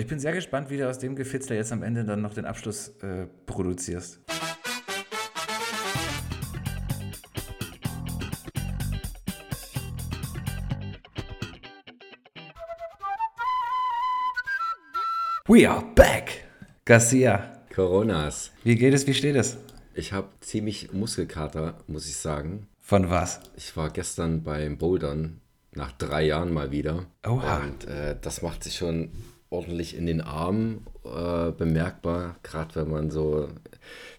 Ich bin sehr gespannt, wie du aus dem Gefitzler jetzt am Ende dann noch den Abschluss äh, produzierst. We are back! Garcia, Coronas. wie geht es, wie steht es? Ich habe ziemlich Muskelkater, muss ich sagen. Von was? Ich war gestern beim Bouldern nach drei Jahren mal wieder. Oha. Und äh, das macht sich schon ordentlich in den Armen äh, bemerkbar, gerade wenn man so,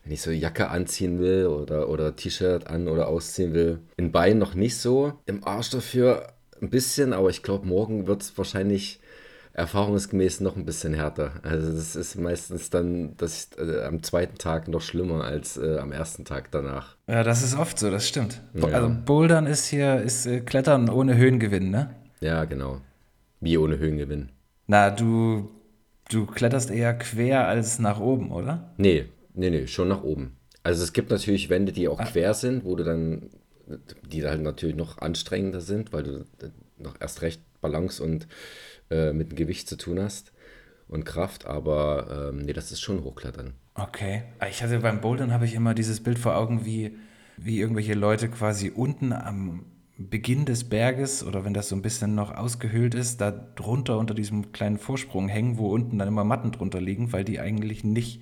wenn ich so Jacke anziehen will oder, oder T-Shirt an oder ausziehen will. In Beinen noch nicht so, im Arsch dafür ein bisschen, aber ich glaube, morgen wird es wahrscheinlich erfahrungsgemäß noch ein bisschen härter. Also das ist meistens dann das äh, am zweiten Tag noch schlimmer als äh, am ersten Tag danach. Ja, das ist oft so, das stimmt. Ja. Also Bouldern ist hier, ist äh, Klettern ohne Höhengewinn, ne? Ja, genau. Wie ohne Höhengewinn. Na, du, du kletterst eher quer als nach oben, oder? Nee, nee, nee, schon nach oben. Also es gibt natürlich Wände, die auch quer sind, wo du dann, die dann natürlich noch anstrengender sind, weil du noch erst recht Balance und äh, mit dem Gewicht zu tun hast und Kraft, aber ähm, nee, das ist schon Hochklettern. Okay. Ah, Ich hatte beim Bouldern habe ich immer dieses Bild vor Augen, wie, wie irgendwelche Leute quasi unten am Beginn des Berges oder wenn das so ein bisschen noch ausgehöhlt ist, da drunter unter diesem kleinen Vorsprung hängen, wo unten dann immer Matten drunter liegen, weil die eigentlich nicht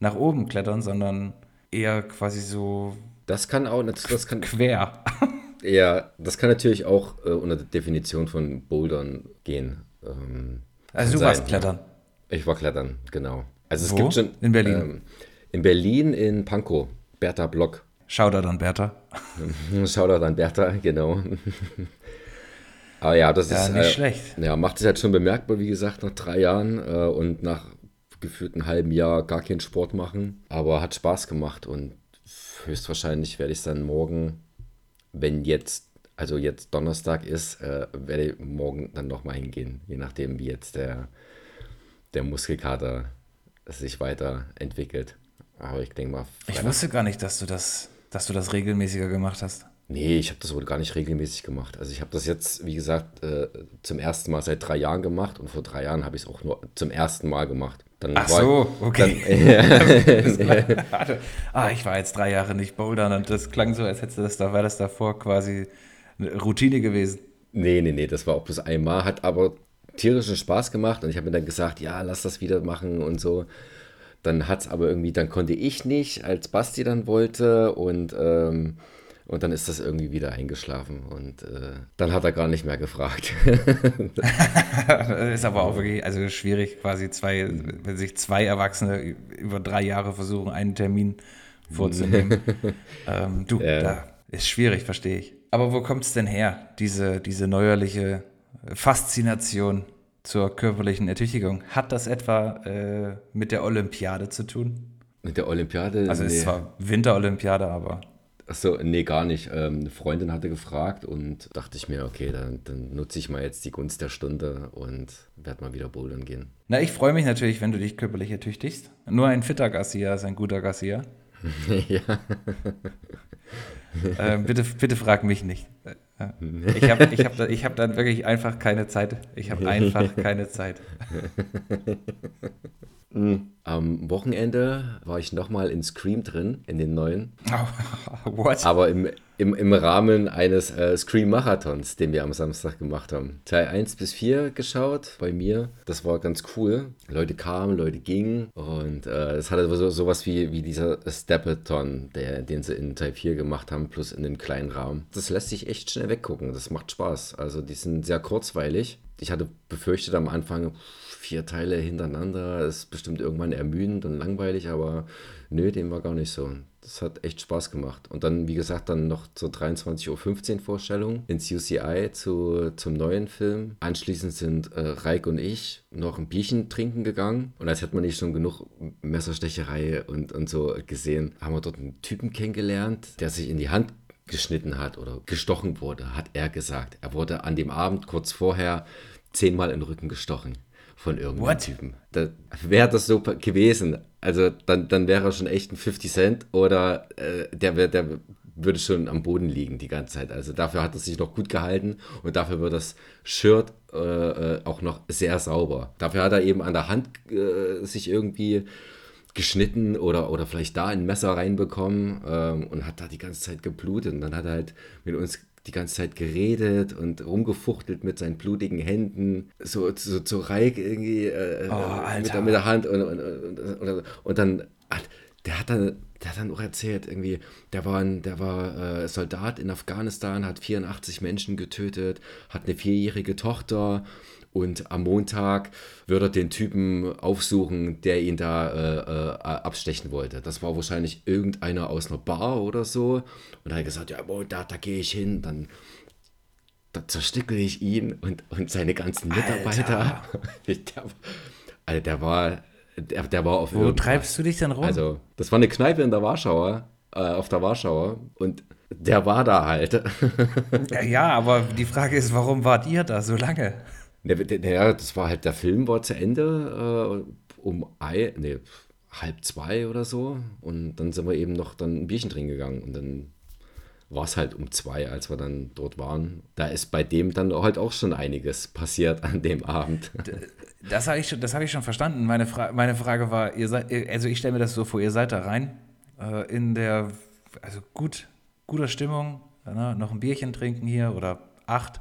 nach oben klettern, sondern eher quasi so Das kann auch, das kann, quer. ja, das kann natürlich auch äh, unter der Definition von Bouldern gehen. Ähm, Also du warst klettern. Ich war klettern, genau. Also es Wo? gibt schon In Berlin? Ähm, in Berlin in Pankow, Bertha Block. Shoutout an Bertha. Shoutout an Bertha, genau. Aber ja, das Ja, ist. nicht äh, schlecht. Ja, macht sich halt schon bemerkbar, wie gesagt, nach drei Jahren äh, und nach gefühlt einem halben Jahr gar keinen Sport machen. Aber hat Spaß gemacht und höchstwahrscheinlich werde ich es dann morgen, wenn jetzt, also jetzt Donnerstag ist, äh, werde ich morgen dann nochmal hingehen, je nachdem, wie jetzt der, der Muskelkater sich weiterentwickelt. Aber ich denke mal, Ich wusste gar nicht, dass du das, dass du das regelmäßiger gemacht hast. Nee, ich habe das wohl gar nicht regelmäßig gemacht. Also ich habe das jetzt, wie gesagt, äh, zum ersten Mal seit drei Jahren gemacht und vor drei Jahren habe ich es auch nur zum ersten Mal gemacht. Dann Ach war- so, okay. Dann, Warte. ah, ich war jetzt drei Jahre nicht bouldern und das klang so, als hättest du das da, wäre das davor quasi eine Routine gewesen. nee, nee, nee, das war auch bloß einmal, hat aber tierischen Spaß gemacht und ich habe mir dann gesagt, ja, lass das wieder machen und so. Dann hat es aber irgendwie, dann konnte ich nicht, als Basti dann wollte und, ähm, und dann ist das irgendwie wieder eingeschlafen und äh, dann hat er gar nicht mehr gefragt. Ist aber auch wirklich also schwierig, quasi zwei, wenn sich zwei Erwachsene über drei Jahre versuchen, einen Termin vorzunehmen. ähm, du, Ja. da ist schwierig, verstehe ich. Aber wo kommt es denn her, diese, diese neuerliche Faszination zur körperlichen Ertüchtigung? Hat das etwa äh, mit der Olympiade zu tun? Mit der Olympiade? Also es nee. ist zwar Winterolympiade, aber Achso, nee, gar nicht. Ähm, eine Freundin hatte gefragt und dachte ich mir, okay, dann, dann nutze ich mal jetzt die Gunst der Stunde und werde mal wieder bouldern gehen. Na, ich freue mich natürlich, wenn du dich körperlich ertüchtigst. Nur ein fitter Garcia ist ein guter Garcia. ja. Äh, bitte, bitte frag mich nicht. Ich habe ich hab, da- ich hab dann wirklich einfach keine Zeit. Ich habe einfach keine Zeit. Am Wochenende war ich nochmal in Scream drin, in den neuen, What? aber im, im, im Rahmen eines äh, Scream-Marathons, den wir am Samstag gemacht haben. Teil 1 bis 4 geschaut bei mir. Das war ganz cool. Leute kamen, Leute gingen und äh, es hatte so, sowas wie, wie dieser Steppeton, der, den sie in Teil 4 gemacht haben, plus in dem kleinen Rahmen. Das lässt sich echt schnell weggucken. Das macht Spaß. Also die sind sehr kurzweilig. Ich hatte befürchtet am Anfang, vier Teile hintereinander ist bestimmt irgendwann ermüdend und langweilig, aber nö, dem war gar nicht so. Das hat echt Spaß gemacht. Und dann, wie gesagt, dann noch zur 23.15 Uhr Vorstellung ins UCI zu, zum neuen Film. Anschließend sind äh, Reik und ich noch ein Bierchen trinken gegangen. Und als hätte man nicht schon genug Messerstecherei und, und so gesehen, haben wir dort einen Typen kennengelernt, der sich in die Hand geschnitten hat oder gestochen wurde, hat er gesagt. Er wurde an dem Abend kurz vorher zehnmal in den Rücken gestochen von irgendeinem What? Typen. Da wäre das so gewesen. Also dann, dann wäre er schon echt ein 50 Cent oder äh, der, wär- der würde schon am Boden liegen die ganze Zeit. Also dafür hat er sich noch gut gehalten und dafür wird das Shirt äh, auch noch sehr sauber. Dafür hat er eben an der Hand äh, sich irgendwie geschnitten oder, oder vielleicht da ein Messer reinbekommen ähm, und hat da die ganze Zeit geblutet. Und dann hat er halt mit uns die ganze Zeit geredet und rumgefuchtelt mit seinen blutigen Händen, so, so zu Reik irgendwie äh, oh, mit, der, mit, der Hand und, und, und, und, dann, der hat dann der hat dann auch erzählt, irgendwie, der war, ein, der war äh, Soldat in Afghanistan, hat 84 Menschen getötet, hat eine vierjährige Tochter und am Montag würde er den Typen aufsuchen, der ihn da äh, äh, abstechen wollte. Das war wahrscheinlich irgendeiner aus einer Bar oder so. Und er hat gesagt, ja, da, da gehe ich hin, dann da zerstückel ich ihn und, und seine ganzen Mitarbeiter. der, also der war der, der war auf Wo irgendwas. treibst du dich denn rum? Also, das war eine Kneipe in der Warschauer, äh, auf der Warschauer und der war da halt. ja, aber die Frage ist, warum wart ihr da so lange? Ja, das war halt, der Film war zu Ende äh, um ein, nee, halb zwei oder so und dann sind wir eben noch dann ein Bierchen drin gegangen und dann war es halt um zwei, als wir dann dort waren. Da ist bei dem dann halt auch schon einiges passiert an dem Abend. Das habe ich, schon, hab ich schon verstanden. Meine, Fra meine Frage war, ihr seid, also ich stelle mir das so vor, ihr seid da rein äh, in der, also gut, guter Stimmung, ne? noch ein Bierchen trinken hier oder acht,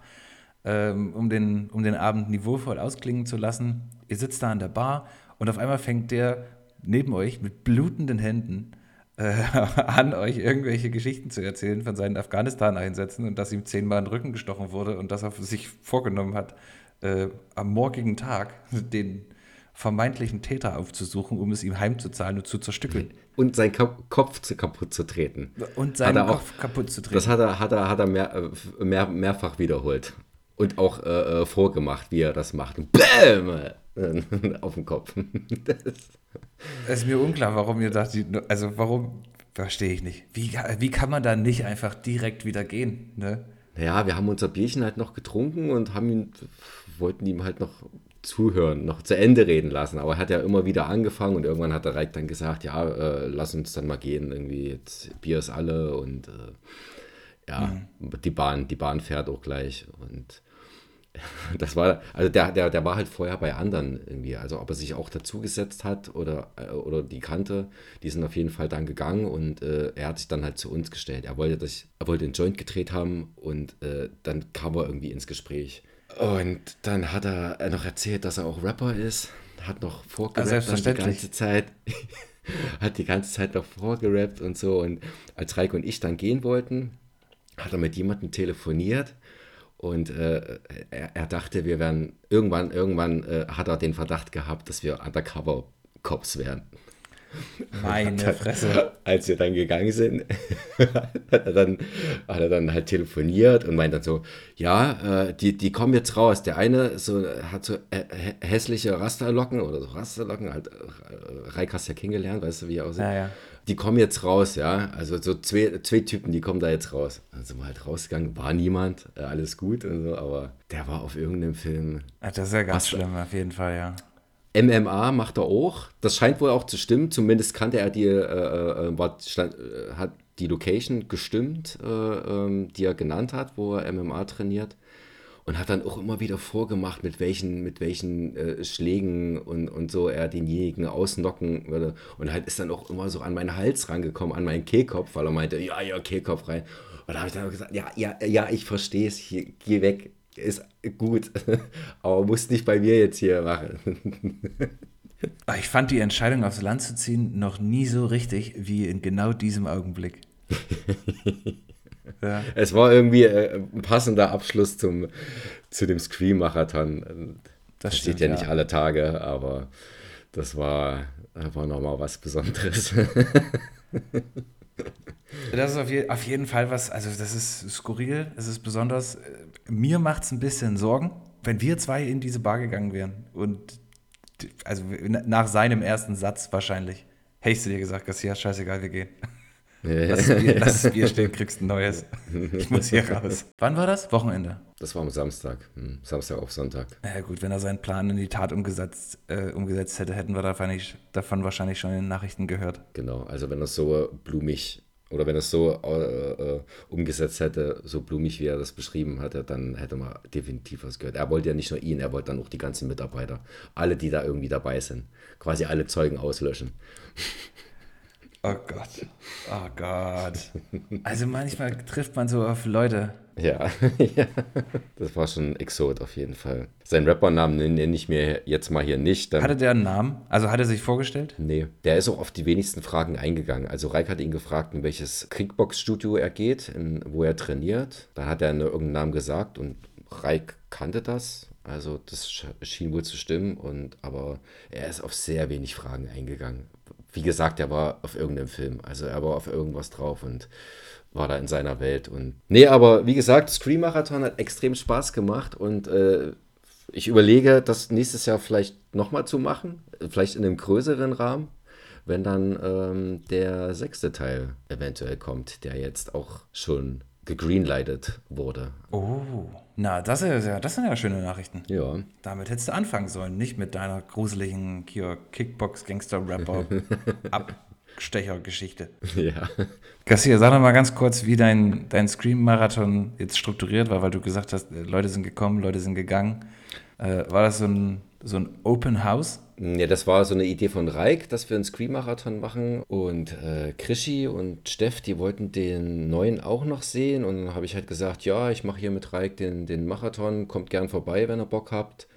ähm, um, den, um den Abend niveauvoll ausklingen zu lassen. Ihr sitzt da an der Bar und auf einmal fängt der neben euch mit blutenden Händen äh, an, euch irgendwelche Geschichten zu erzählen von seinen Afghanistan-Einsätzen und dass ihm zehnmal in den Rücken gestochen wurde und dass er sich vorgenommen hat, äh, am morgigen Tag den vermeintlichen Täter aufzusuchen, um es ihm heimzuzahlen und zu zerstückeln. Und seinen Kopf zu, kaputt zu treten. Und seinen Kopf auch, kaputt zu treten. Das hat er, hat er, hat er mehr, äh, mehr, mehrfach wiederholt. Und auch äh, äh vorgemacht, wie er das macht. Bäm! Auf den Kopf. Es ist mir unklar, warum ihr da, also warum, verstehe ich nicht. Wie, wie kann man da nicht einfach direkt wieder gehen? Ne? Naja, wir haben unser Bierchen halt noch getrunken und haben ihn wollten ihm halt noch zuhören, noch zu Ende reden lassen. Aber er hat ja immer wieder angefangen und irgendwann hat der Reik dann gesagt, ja, äh, lass uns dann mal gehen, irgendwie jetzt Bier ist alle und äh, ja, mhm. die Bahn, die Bahn fährt auch gleich und das war, also der, der, der war halt vorher bei anderen irgendwie, also ob er sich auch dazugesetzt hat oder, äh, oder die kannte, die sind auf jeden Fall dann gegangen und äh, er hat sich dann halt zu uns gestellt. Er wollte, das, er wollte den Joint gedreht haben und äh, dann kam er irgendwie ins Gespräch. Und dann hat er noch erzählt, dass er auch Rapper ist, hat noch vorgerappt also die ganze Zeit. hat die ganze Zeit noch vorgerappt und so. Und als Reiko und ich dann gehen wollten, hat er mit jemandem telefoniert und äh, er, er, dachte, wir wären irgendwann, irgendwann äh, hat er den Verdacht gehabt, dass wir Undercover-Cops wären. Meine Fresse. Als wir dann gegangen sind, hat, er dann, hat er dann halt telefoniert und meint dann so, ja, äh, die, die kommen jetzt raus. Der eine so, hat so äh, hässliche Rasterlocken oder so Rasterlocken, halt, äh, Reik hast ja kennengelernt, weißt du, wie er aussieht. Ja, ja. Die kommen jetzt raus, ja. Also so zwei, zwei Typen, die kommen da jetzt raus. Dann sind wir halt rausgegangen, war niemand, äh, alles gut und so, aber der war auf irgendeinem Film. Ach, das ist ja ganz schlimm, auf jeden Fall, ja. MMA macht er auch. Das scheint wohl auch zu stimmen. Zumindest kannte er die, äh, äh, war, stand, äh, hat die Location gestimmt, äh, ähm, die er genannt hat, wo er MMA trainiert. Und hat dann auch immer wieder vorgemacht, mit welchen, mit welchen äh, Schlägen und, und so er denjenigen ausnocken würde. Und halt ist dann auch immer so an meinen Hals rangekommen, an meinen Kehlkopf, weil er meinte, ja, ja, Kehlkopf rein. Und da habe ich dann auch gesagt, ja, ja, ja, ich verstehe es, geh weg ist gut, aber muss nicht bei mir jetzt hier machen. Ich fand die Entscheidung aufs Land zu ziehen noch nie so richtig wie in genau diesem Augenblick. ja. Es war irgendwie äh, ein passender Abschluss zum, zu dem Scream-Marathon. Das, das steht ja, ja nicht alle Tage, aber das war, war nochmal was Besonderes. Das ist auf, je, auf, jeden Fall was, also das ist skurril, es ist besonders. Äh, mir macht es ein bisschen Sorgen, wenn wir zwei in diese Bar gegangen wären und also nach seinem ersten Satz wahrscheinlich, hättest du dir gesagt, Garcia, scheißegal, wir gehen. Lass das, Bier, lass Bier stehen, kriegst ein neues. Ich muss hier raus. Wann war das? Wochenende. Das war am Samstag. Hm, Samstag auf Sonntag. Na ja, gut, wenn er seinen Plan in die Tat umgesetzt, äh, umgesetzt hätte, hätten wir davon, nicht, davon wahrscheinlich schon in den Nachrichten gehört. Genau, also wenn er so blumig Oder wenn er es so äh, äh, umgesetzt hätte, so blumig wie er das beschrieben hatte, dann hätte man definitiv was gehört. Er wollte ja nicht nur ihn, er wollte dann auch die ganzen Mitarbeiter. Alle, die da irgendwie dabei sind. Quasi alle Zeugen auslöschen. Oh Gott. Oh Gott. Also manchmal trifft man so auf Leute. Ja, ja. das war schon ein Exot auf jeden Fall. Seinen Rappernamen nenne ich mir jetzt mal hier nicht. Hatte der einen Namen? Also hat er sich vorgestellt? Nee, der ist auch auf die wenigsten Fragen eingegangen. Also Reik hat ihn gefragt, in welches Kickbox-Studio er geht, in, wo er trainiert. Da hat er irgendeinen Namen gesagt und Reik kannte das. Also das schien wohl zu stimmen, und, aber er ist auf sehr wenig Fragen eingegangen wie gesagt, er war auf irgendeinem Film. Also er war auf irgendwas drauf und war da in seiner Welt. Und nee, aber wie gesagt, Scream Marathon hat extrem Spaß gemacht und äh, ich überlege, das nächstes Jahr vielleicht nochmal zu machen. Vielleicht in einem größeren Rahmen, wenn dann ähm, der sechste Teil eventuell kommt, der jetzt auch schon gegreenlightet wurde. Oh, na, das, ist ja, das sind ja schöne Nachrichten. Ja. Damit hättest du anfangen sollen, nicht mit deiner gruseligen Kickbox-Gangster-Rapper-Abstecher-Geschichte. ja. Garcia, sag doch mal ganz kurz, wie dein, dein Scream-Marathon jetzt strukturiert war, weil du gesagt hast, Leute sind gekommen, Leute sind gegangen. Äh, war das so ein, so ein Open House? Ja, das war so eine Idee von Reik, dass wir einen Scream-Marathon machen. Und äh, Krischi und Steff, die wollten den neuen auch noch sehen. Und dann habe ich halt gesagt, ja, ich mache hier mit Reik den, den Marathon, kommt gern vorbei, wenn ihr Bock habt.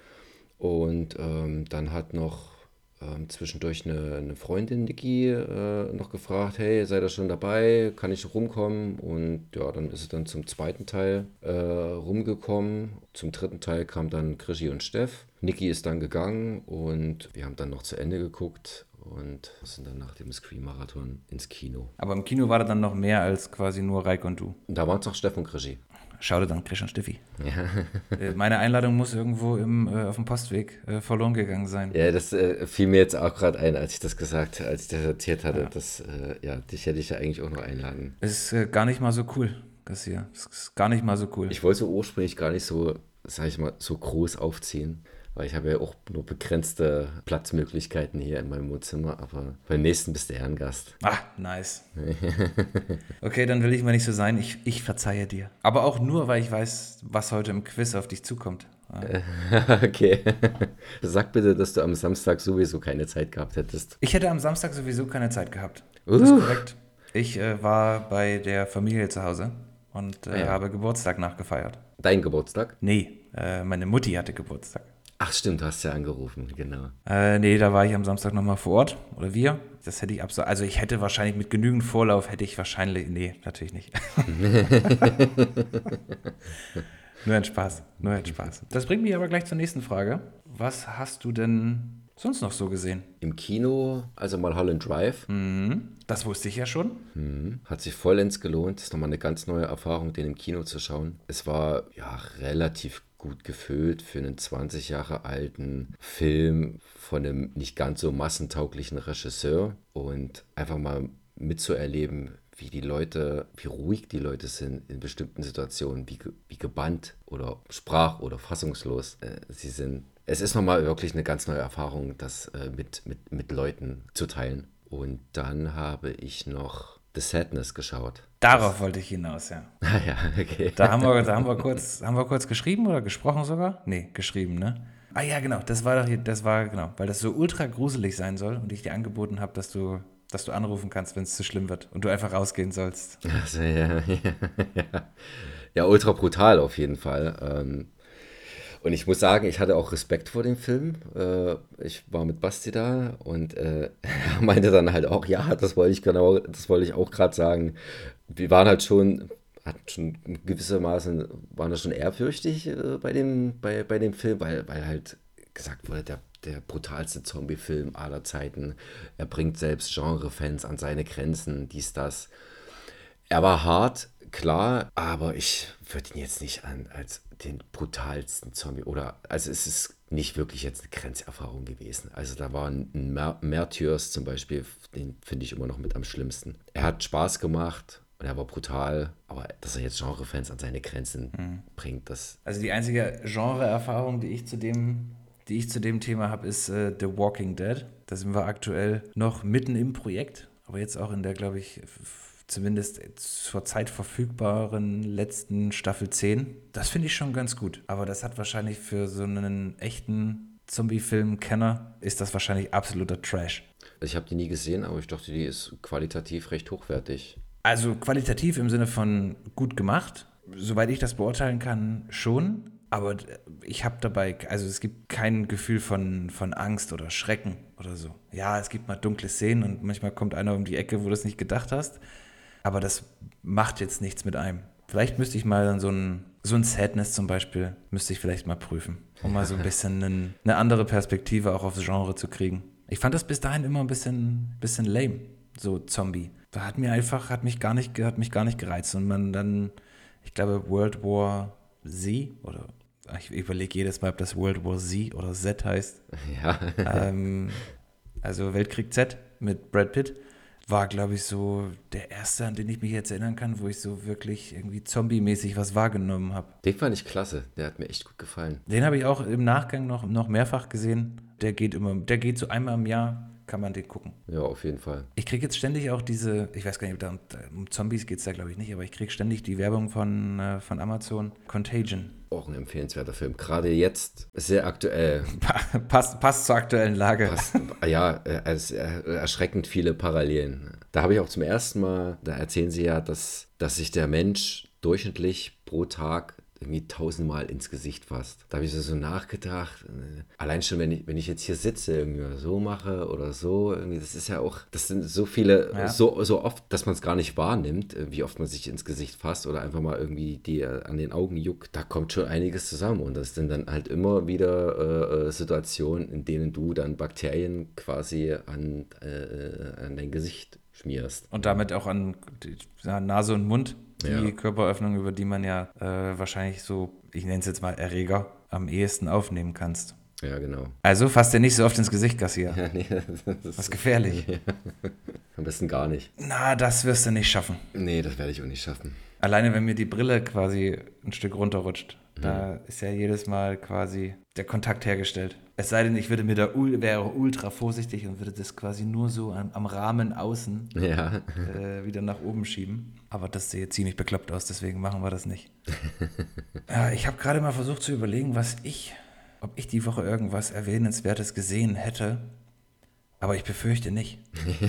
Und ähm, dann hat noch ähm, zwischendurch eine, eine, Freundin, Niki, äh, noch gefragt, hey, seid ihr schon dabei? Kann ich rumkommen? Und ja, dann ist es dann zum zweiten Teil äh, rumgekommen. Zum dritten Teil kam dann Krischi und Steff. Niki ist dann gegangen und wir haben dann noch zu Ende geguckt und sind dann nach dem Scream-Marathon ins Kino. Aber im Kino war da dann noch mehr als quasi nur Reik und du. Da waren es auch Steff und Krischi. Schau dir dann und Steffi. Ja. Äh, meine Einladung muss irgendwo im, äh, auf dem Postweg äh, verloren gegangen sein. Ja, das äh, fiel mir jetzt auch gerade ein, als ich das gesagt, als ich das erzählt hatte. Ja. Das, äh, ja, dich hätte ich ja eigentlich auch noch einladen. Ist äh, gar nicht mal so cool, das hier. Ist gar nicht mal so cool. Ich wollte ursprünglich gar nicht so, sag ich mal, so groß aufziehen weil ich habe ja auch nur begrenzte Platzmöglichkeiten hier in meinem Wohnzimmer, aber beim nächsten bist du Ehrengast. Ah, nice. okay, dann will ich mal nicht so sein. Ich, ich verzeihe dir. Aber auch nur, weil ich weiß, was heute im Quiz auf dich zukommt. okay. Sag bitte, dass du am Samstag sowieso keine Zeit gehabt hättest. Ich hätte am Samstag sowieso keine Zeit gehabt. Uh. Das ist korrekt. Ich äh, war bei der Familie zu Hause und äh, ja. habe Geburtstag nachgefeiert. Dein Geburtstag? Nee, äh, meine Mutti hatte Geburtstag. Ach stimmt, du hast ja angerufen, genau. Äh, nee, da war ich am Samstag nochmal vor Ort. Oder wir. Das hätte ich absolut. Also ich hätte wahrscheinlich mit genügend Vorlauf hätte ich wahrscheinlich. Nee, natürlich nicht. nur ein Spaß. Nur ein Spaß. Das bringt mich aber gleich zur nächsten Frage. Was hast du denn sonst noch so gesehen? Im Kino, also mal Holland Drive. Mhm. Das wusste ich ja schon. Mhm. Hat sich vollends gelohnt. Das ist nochmal eine ganz neue Erfahrung, den im Kino zu schauen. Es war ja relativ gut gefüllt für einen 20 Jahre alten Film von einem nicht ganz so massentauglichen Regisseur und einfach mal mitzuerleben, wie die Leute, wie ruhig die Leute sind in bestimmten Situationen, wie, wie gebannt oder sprach- oder fassungslos äh, sie sind. Es ist nochmal wirklich eine ganz neue Erfahrung, das äh, mit, mit, mit Leuten zu teilen. Und dann habe ich noch The Sadness geschaut. Darauf wollte ich hinaus, ja. Ah ja, okay. Da haben wir, da haben wir, kurz, haben wir kurz geschrieben oder gesprochen sogar? Nee, geschrieben, ne? Ah ja, genau, das war doch hier, das war, genau, weil das so ultra gruselig sein soll und ich dir angeboten habe, dass du, dass du anrufen kannst, wenn es zu schlimm wird und du einfach rausgehen sollst. Also, ja, ja, ja. ja ultra brutal auf jeden Fall. Ähm, und ich muss sagen, ich hatte auch Respekt vor dem Film. Äh, ich war mit Basti da und äh, er meinte dann halt auch, ja, das wollte ich genau, das wollte ich auch gerade sagen. Wir waren halt schon, hatten schon gewissermaßen, waren da schon ehrfürchtig äh, bei, dem, bei, bei dem Film, weil, weil halt gesagt wurde, der, der brutalste Zombie-Film aller Zeiten. Er bringt selbst Genre-Fans an seine Grenzen, dies, das. Er war hart, klar, aber ich würde ihn jetzt nicht an, als den brutalsten Zombie oder also es ist nicht wirklich jetzt eine Grenzerfahrung gewesen. Also da war ein Märtyrs zum Beispiel, den finde ich immer noch mit am schlimmsten. Er hat Spaß gemacht und er war brutal, aber dass er jetzt Genrefans an seine Grenzen mhm. bringt, das. Also die einzige Genreerfahrung, die ich zu dem, die ich zu dem Thema habe, ist äh, The Walking Dead. Da sind wir aktuell noch mitten im Projekt, aber jetzt auch in der, glaube ich, zumindest zur Zeit verfügbaren letzten Staffel 10. Das finde ich schon ganz gut. Aber das hat wahrscheinlich für so einen echten Zombie-Film-Kenner ist das wahrscheinlich absoluter Trash. Ich habe die nie gesehen, aber ich dachte, die ist qualitativ recht hochwertig. Also qualitativ im Sinne von gut gemacht, soweit ich das beurteilen kann, schon. Aber ich habe dabei, also es gibt kein Gefühl von, von Angst oder Schrecken oder so. Ja, es gibt mal dunkle Szenen und manchmal kommt einer um die Ecke, wo du es nicht gedacht hast. Aber das macht jetzt nichts mit einem. Vielleicht müsste ich mal dann so ein, so ein Sadness zum Beispiel, müsste ich vielleicht mal prüfen, um mal so ein bisschen einen, eine andere Perspektive auch aufs Genre zu kriegen. Ich fand das bis dahin immer ein bisschen, bisschen lame, so Zombie. Hat mir einfach, hat mich gar nicht, hat mich gar nicht gereizt. Und man dann, ich glaube, World War Z oder ich überlege jedes Mal, ob das World War Z oder Z heißt. Ja. ähm, also Weltkrieg Z mit Brad Pitt war, glaube ich, so der erste, an den ich mich jetzt erinnern kann, wo ich so wirklich irgendwie zombie-mäßig was wahrgenommen habe. Den fand ich klasse, der hat mir echt gut gefallen. Den habe ich auch im Nachgang noch, noch mehrfach gesehen. Der geht immer, der geht so einmal im Jahr, kann man den gucken. Ja, auf jeden Fall. Ich kriege jetzt ständig auch diese, ich weiß gar nicht, um, um Zombies geht es da glaube ich nicht, aber ich kriege ständig die Werbung von, äh, von Amazon, Contagion. Auch ein empfehlenswerter Film. Gerade jetzt sehr aktuell. passt, passt zur aktuellen Lage. Passt, ja, es erschreckend viele Parallelen. Da habe ich auch zum ersten Mal, da erzählen sie ja, dass, dass sich der Mensch durchschnittlich pro Tag irgendwie tausendmal ins Gesicht fasst. Da habe ich so nachgedacht. Äh, allein schon, wenn ich, wenn ich jetzt hier sitze, irgendwie so mache oder so, irgendwie, das ist ja auch, das sind so viele, ja. so, so oft, dass man es gar nicht wahrnimmt, äh, wie oft man sich ins Gesicht fasst oder einfach mal irgendwie die äh, an den Augen juckt. Da kommt schon einiges zusammen und das sind dann halt immer wieder äh, Situationen, in denen du dann Bakterien quasi an, äh, an dein Gesicht schmierst. Und damit auch an Nase und Mund die ja. Körperöffnung, über die man ja äh, wahrscheinlich so, ich nenne es jetzt mal Erreger, am ehesten aufnehmen kannst. Ja, genau. Also fasst dir nicht so oft ins Gesicht, Gassier. Ja, nee, das ist gefährlich. Ja. Am besten gar nicht. Na, das wirst du nicht schaffen. Nee, das werde ich auch nicht schaffen. Alleine, wenn mir die Brille quasi ein Stück runterrutscht, mhm. da ist ja jedes Mal quasi der Kontakt hergestellt. Es sei denn, ich würde mir da wäre ultra vorsichtig und würde das quasi nur so am, am Rahmen außen ja. äh, wieder nach oben schieben. Aber das sieht ziemlich bekloppt aus, deswegen machen wir das nicht. ja, ich habe gerade mal versucht zu überlegen, was ich, ob ich die Woche irgendwas Erwähnenswertes gesehen hätte. Aber ich befürchte nicht.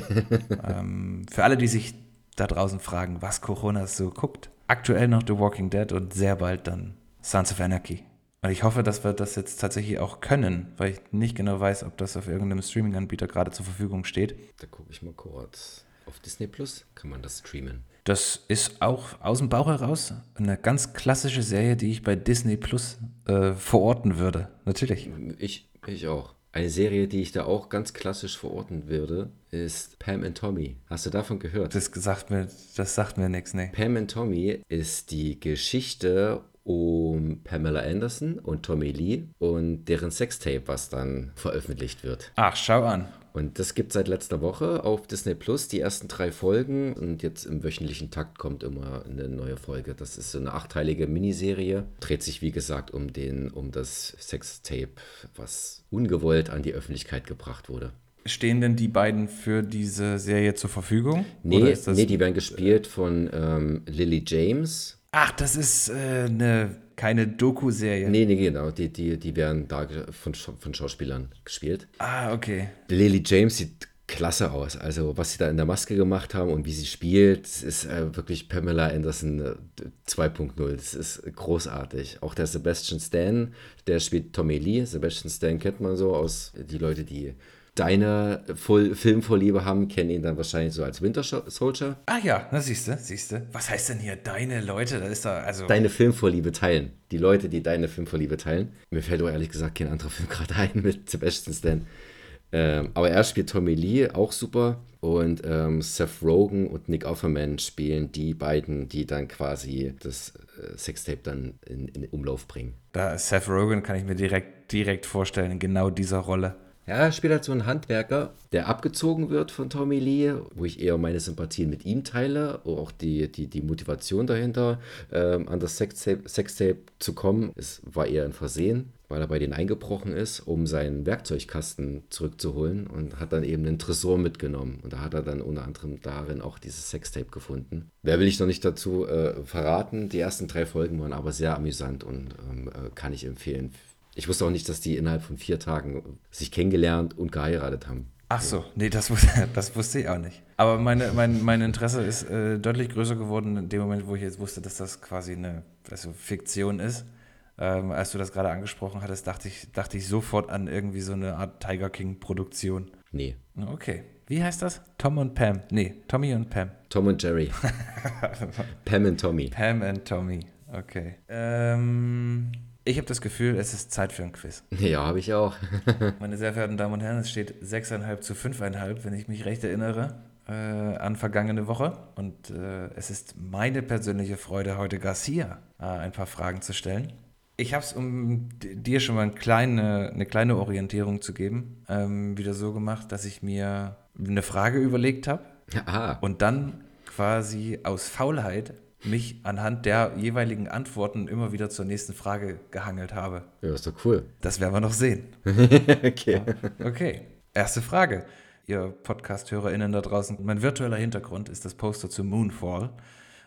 ähm, für alle, die sich da draußen fragen, was Corona so guckt. Aktuell noch The Walking Dead und sehr bald dann Sons of Anarchy. Und ich hoffe, dass wir das jetzt tatsächlich auch können, weil ich nicht genau weiß, ob das auf irgendeinem Streaming-Anbieter gerade zur Verfügung steht. Da gucke ich mal kurz. Auf Disney Plus kann man das streamen. Das ist auch aus dem Bauch heraus eine ganz klassische Serie, die ich bei Disney Plus äh, verorten würde. Natürlich. Ich, ich auch. Eine Serie, die ich da auch ganz klassisch verorten würde, ist Pam and Tommy. Hast du davon gehört? Das sagt mir, das sagt mir nichts, ne. Pam and Tommy ist die Geschichte um Pamela Anderson und Tommy Lee und deren Sextape, was dann veröffentlicht wird. Ach, schau an. Und das gibt seit letzter Woche auf Disney Plus die ersten drei Folgen und jetzt im wöchentlichen Takt kommt immer eine neue Folge. Das ist so eine achteilige Miniserie. Dreht sich wie gesagt um den um das Sextape, was ungewollt an die Öffentlichkeit gebracht wurde. Stehen denn die beiden für diese Serie zur Verfügung? Nee, nee die werden gespielt von ähm, Lily James. Ach, das ist äh, eine keine Doku-Serie. Nee, nee, genau. Die, die, die werden da von, von Schauspielern gespielt. Ah, okay. Lily James sieht klasse aus. Also, was sie da in der Maske gemacht haben und wie sie spielt, ist äh, wirklich Pamela Anderson äh, 2.0. Das ist großartig. Auch der Sebastian Stan, der spielt Tommy Lee. Sebastian Stan kennt man so aus die Leute, die deine Voll Filmvorliebe haben, kennen ihn dann wahrscheinlich so als Winter Soldier. Ah ja, na siehst du, siehst du. Was heißt denn hier deine Leute? Das ist da also deine Filmvorliebe teilen. Die Leute, die deine Filmvorliebe teilen. Mir fällt doch ehrlich gesagt kein anderer Film gerade ein mit Sebastian Stan. Ähm, aber er spielt Tommy Lee, auch super. Und ähm, Seth Rogen und Nick Offerman spielen die beiden, die dann quasi das äh, Sextape dann in, in Umlauf bringen. Da Seth Rogen kann ich mir direkt, direkt vorstellen, in genau dieser Rolle. Ja, er spielt halt so einen Handwerker, der abgezogen wird von Tommy Lee, wo ich eher meine Sympathien mit ihm teile, auch die, die, die Motivation dahinter, ähm, an das Sextape, Sextape zu kommen, es war eher ein Versehen. weil er bei denen eingebrochen ist, um seinen Werkzeugkasten zurückzuholen und hat dann eben einen Tresor mitgenommen. Und da hat er dann unter anderem darin auch dieses Sextape gefunden. Wer will ich noch nicht dazu äh, verraten? Die ersten drei Folgen waren aber sehr amüsant und ähm, äh, kann ich empfehlen. Ich wusste auch nicht, dass die innerhalb von vier Tagen sich kennengelernt und geheiratet haben. Ach so, nee, das wusste, das wusste ich auch nicht. Aber meine, mein, mein Interesse ist äh, deutlich größer geworden in dem Moment, wo ich jetzt wusste, dass das quasi eine also Fiktion ist. Ähm, als du das gerade angesprochen hattest, dachte ich, dachte ich sofort an irgendwie so eine Art Tiger King-Produktion. Nee. Okay. Wie heißt das? Tom und Pam. Nee, Tommy und Pam. Tom und Jerry. Pam und Tommy. Pam und Tommy. Okay. Ähm, ich habe das Gefühl, es ist Zeit für ein Quiz. Ja, habe ich auch. Meine sehr verehrten Damen und Herren, es steht 6,5 zu 5,5, wenn ich mich recht erinnere, äh, an vergangene Woche. Und äh, es ist meine persönliche Freude, heute Garcia äh, ein paar Fragen zu stellen. Ich habe es, um dir schon mal eine kleine, eine kleine Orientierung zu geben, ähm, wieder so gemacht, dass ich mir eine Frage überlegt habe und dann quasi aus Faulheit mich anhand der jeweiligen Antworten immer wieder zur nächsten Frage gehangelt habe. Ja, ist doch cool. Das werden wir noch sehen. okay. Okay, erste Frage. Ihr Podcast-HörerInnen da draußen, mein virtueller Hintergrund ist das Poster zu Moonfall.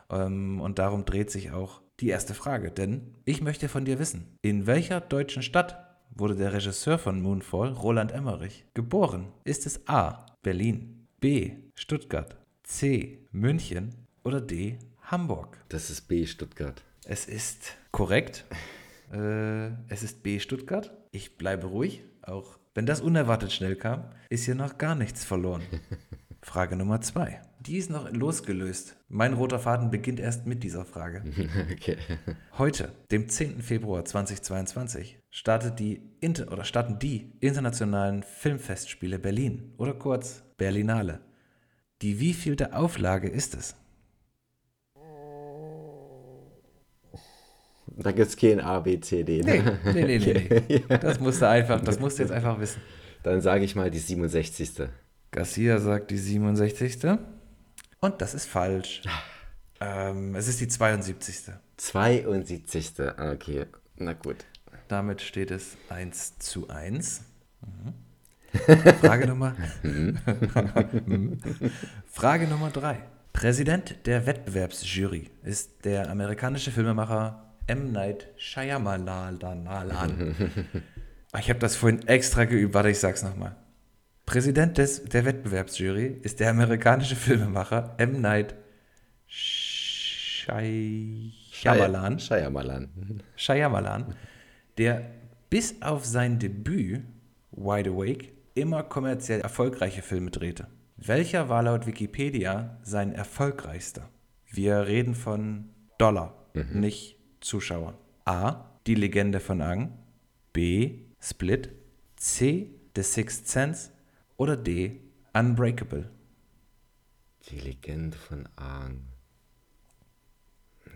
Ähm, und darum dreht sich auch die erste Frage, denn ich möchte von dir wissen, in welcher deutschen Stadt wurde der Regisseur von Moonfall, Roland Emmerich, geboren? Ist es A. Berlin, B. Stuttgart, C. München oder D. Hamburg? Das ist B. Stuttgart. Es ist korrekt. Äh, es ist B. Stuttgart. Ich bleibe ruhig, auch wenn das unerwartet schnell kam, ist hier noch gar nichts verloren. Frage Nummer zwei. Die ist noch losgelöst. Mein roter Faden beginnt erst mit dieser Frage. okay. Heute, dem 10. Februar 2022, startet die Inter oder starten die internationalen Filmfestspiele Berlin oder kurz Berlinale. Die wievielte Auflage ist es? Da gibt es kein A, B, C, D. Ne? Nee, nee, nee, nee, nee. Das musst du einfach, das musst du jetzt einfach wissen. Dann sage ich mal die 67. Garcia sagt die 67. Und das ist falsch. ähm, es ist die 72. 72. Okay, na gut. Damit steht es 1 zu 1. Mhm. Frage Nummer. Frage Nummer 3. Präsident der Wettbewerbsjury ist der amerikanische Filmemacher M. Night Shyamalan. ich habe das vorhin extra geübt. Warte, ich sag's nochmal. Präsident des, der Wettbewerbsjury ist der amerikanische Filmemacher M. Night Shyamalan. Shyamalan. Shyamalan, der bis auf sein Debüt Wide Awake immer kommerziell erfolgreiche Filme drehte. Welcher war laut Wikipedia sein erfolgreichster? Wir reden von Dollar, mhm. nicht Zuschauern. A. Die Legende von Ang. B. Split. C. The Sixth Sense. Oder D. Unbreakable. Die Legende von Ang.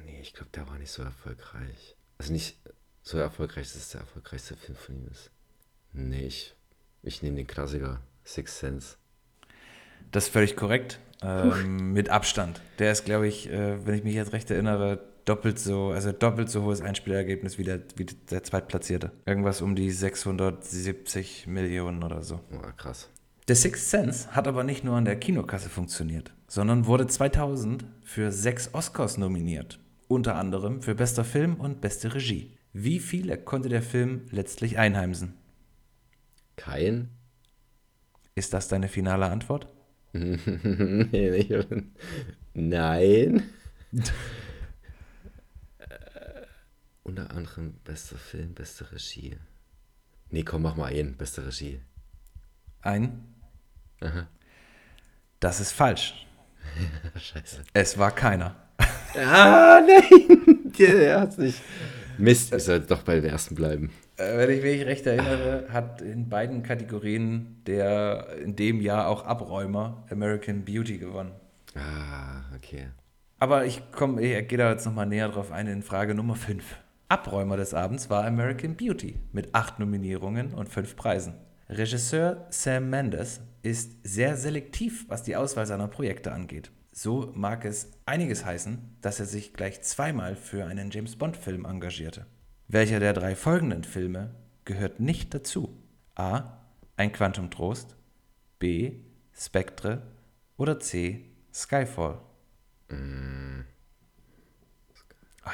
Nee, ich glaube, der war nicht so erfolgreich. Also nicht so erfolgreich, dass es der erfolgreichste Film von ihm ist. Nee, ich, ich nehme den Klassiker. Sixth Sense. Das ist völlig korrekt. Ähm, mit Abstand. Der ist, glaube ich, äh, wenn ich mich jetzt recht erinnere, doppelt so, also doppelt so hohes Einspielergebnis wie der, wie der Zweitplatzierte. Irgendwas um die 670 Millionen oder so. Oh, krass. The Sixth Sense hat aber nicht nur an der Kinokasse funktioniert, sondern wurde 2000 für sechs Oscars nominiert. Unter anderem für bester Film und beste Regie. Wie viele konnte der Film letztlich einheimsen? Kein. Ist das deine finale Antwort? Nein. Unter anderem bester Film, beste Regie. Nee, komm, mach mal einen, beste Regie. Ein? Aha. Das ist falsch. Scheiße. Es war keiner. Ah, nein! Der hat's nicht. Mist, ich sollte doch bei dem ersten bleiben. Äh, wenn ich mich recht erinnere, hat in beiden Kategorien der in dem Jahr auch Abräumer American Beauty gewonnen. Ah, okay. Aber ich komme, ich gehe da jetzt nochmal näher drauf ein in Frage Nummer 5. Abräumer des Abends war American Beauty mit acht Nominierungen und fünf Preisen. Regisseur Sam Mendes ist sehr selektiv, was die Auswahl seiner Projekte angeht. So mag es einiges heißen, dass er sich gleich zweimal für einen James Bond-Film engagierte. Welcher der drei folgenden Filme gehört nicht dazu? A. Ein Quantum Trost. B. Spectre. Oder C. Skyfall. Oh,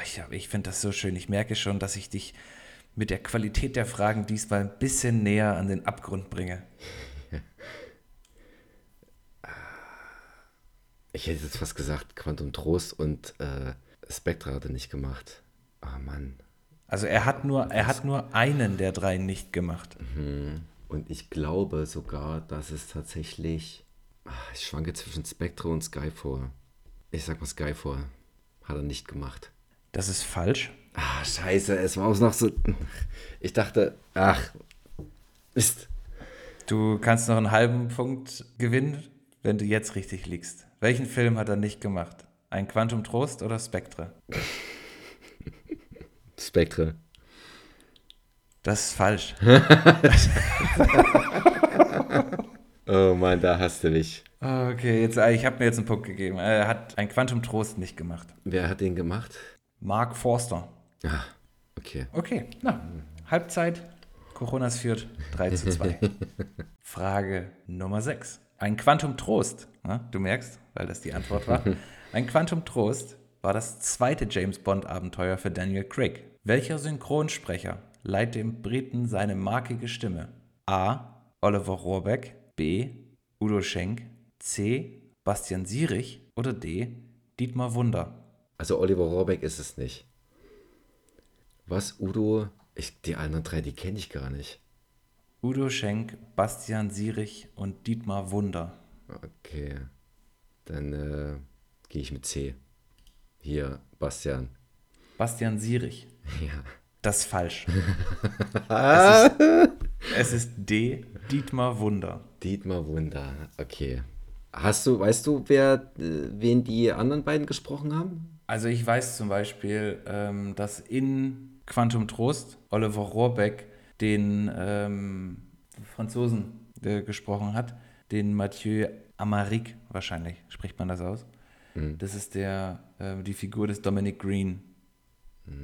ich ich finde das so schön. Ich merke schon, dass ich dich mit der Qualität der Fragen diesmal ein bisschen näher an den Abgrund bringe. Ich hätte jetzt fast gesagt, Quantum Trost und äh, Spectre hat er nicht gemacht. Ah, Mann. Also er hat nur, er hat nur einen der drei nicht gemacht. Und ich glaube sogar, dass es tatsächlich. Ah, Ich schwanke zwischen Spectre und Skyfall. Ich sag mal Skyfall. Hat er nicht gemacht. Das ist falsch. Ah, scheiße, es war auch noch so. Ich dachte, ach, Mist. Du kannst noch einen halben Punkt gewinnen, wenn du jetzt richtig liegst. Welchen Film hat er nicht gemacht? Ein Quantum Trost oder Spectre? Spectre. Das ist falsch. Oh Mann, da hast du mich. Okay, jetzt, ich habe mir jetzt einen Punkt gegeben. Er hat ein Quantum Trost nicht gemacht. Wer hat den gemacht? Mark Forster. Ah, okay. Okay, na, Halbzeit. Coronas führt 3 zu 2. Frage Nummer 6. Ein Quantum Trost, na, du merkst, weil das die Antwort war. Ein Quantum Trost war das zweite James Bond-Abenteuer für Daniel Craig. Welcher Synchronsprecher leiht dem Briten seine markige Stimme? A. Oliver Rohrbeck, B. Udo Schenk, C. Bastian Sierich oder D. Dietmar Wunder? Also Oliver Rohrbeck ist es nicht. Was, Udo? Ich, die anderen drei, die kenne ich gar nicht. Udo Schenk, Bastian Sierich und Dietmar Wunder. Okay. Dann äh, gehe ich mit C. Hier, Bastian. Bastian Sierich. Ja. Das ist falsch. es, ist, es ist D. Dietmar Wunder. Dietmar Wunder. Okay. Hast du, weißt du, wer, äh, wen die anderen beiden gesprochen haben? Also ich weiß zum Beispiel, ähm, dass in Quantum Trost Oliver Rohrbeck den ähm, Franzosen äh, gesprochen hat, den Mathieu Amaric wahrscheinlich, spricht man das aus. Das ist der, äh, die Figur des Dominic Green.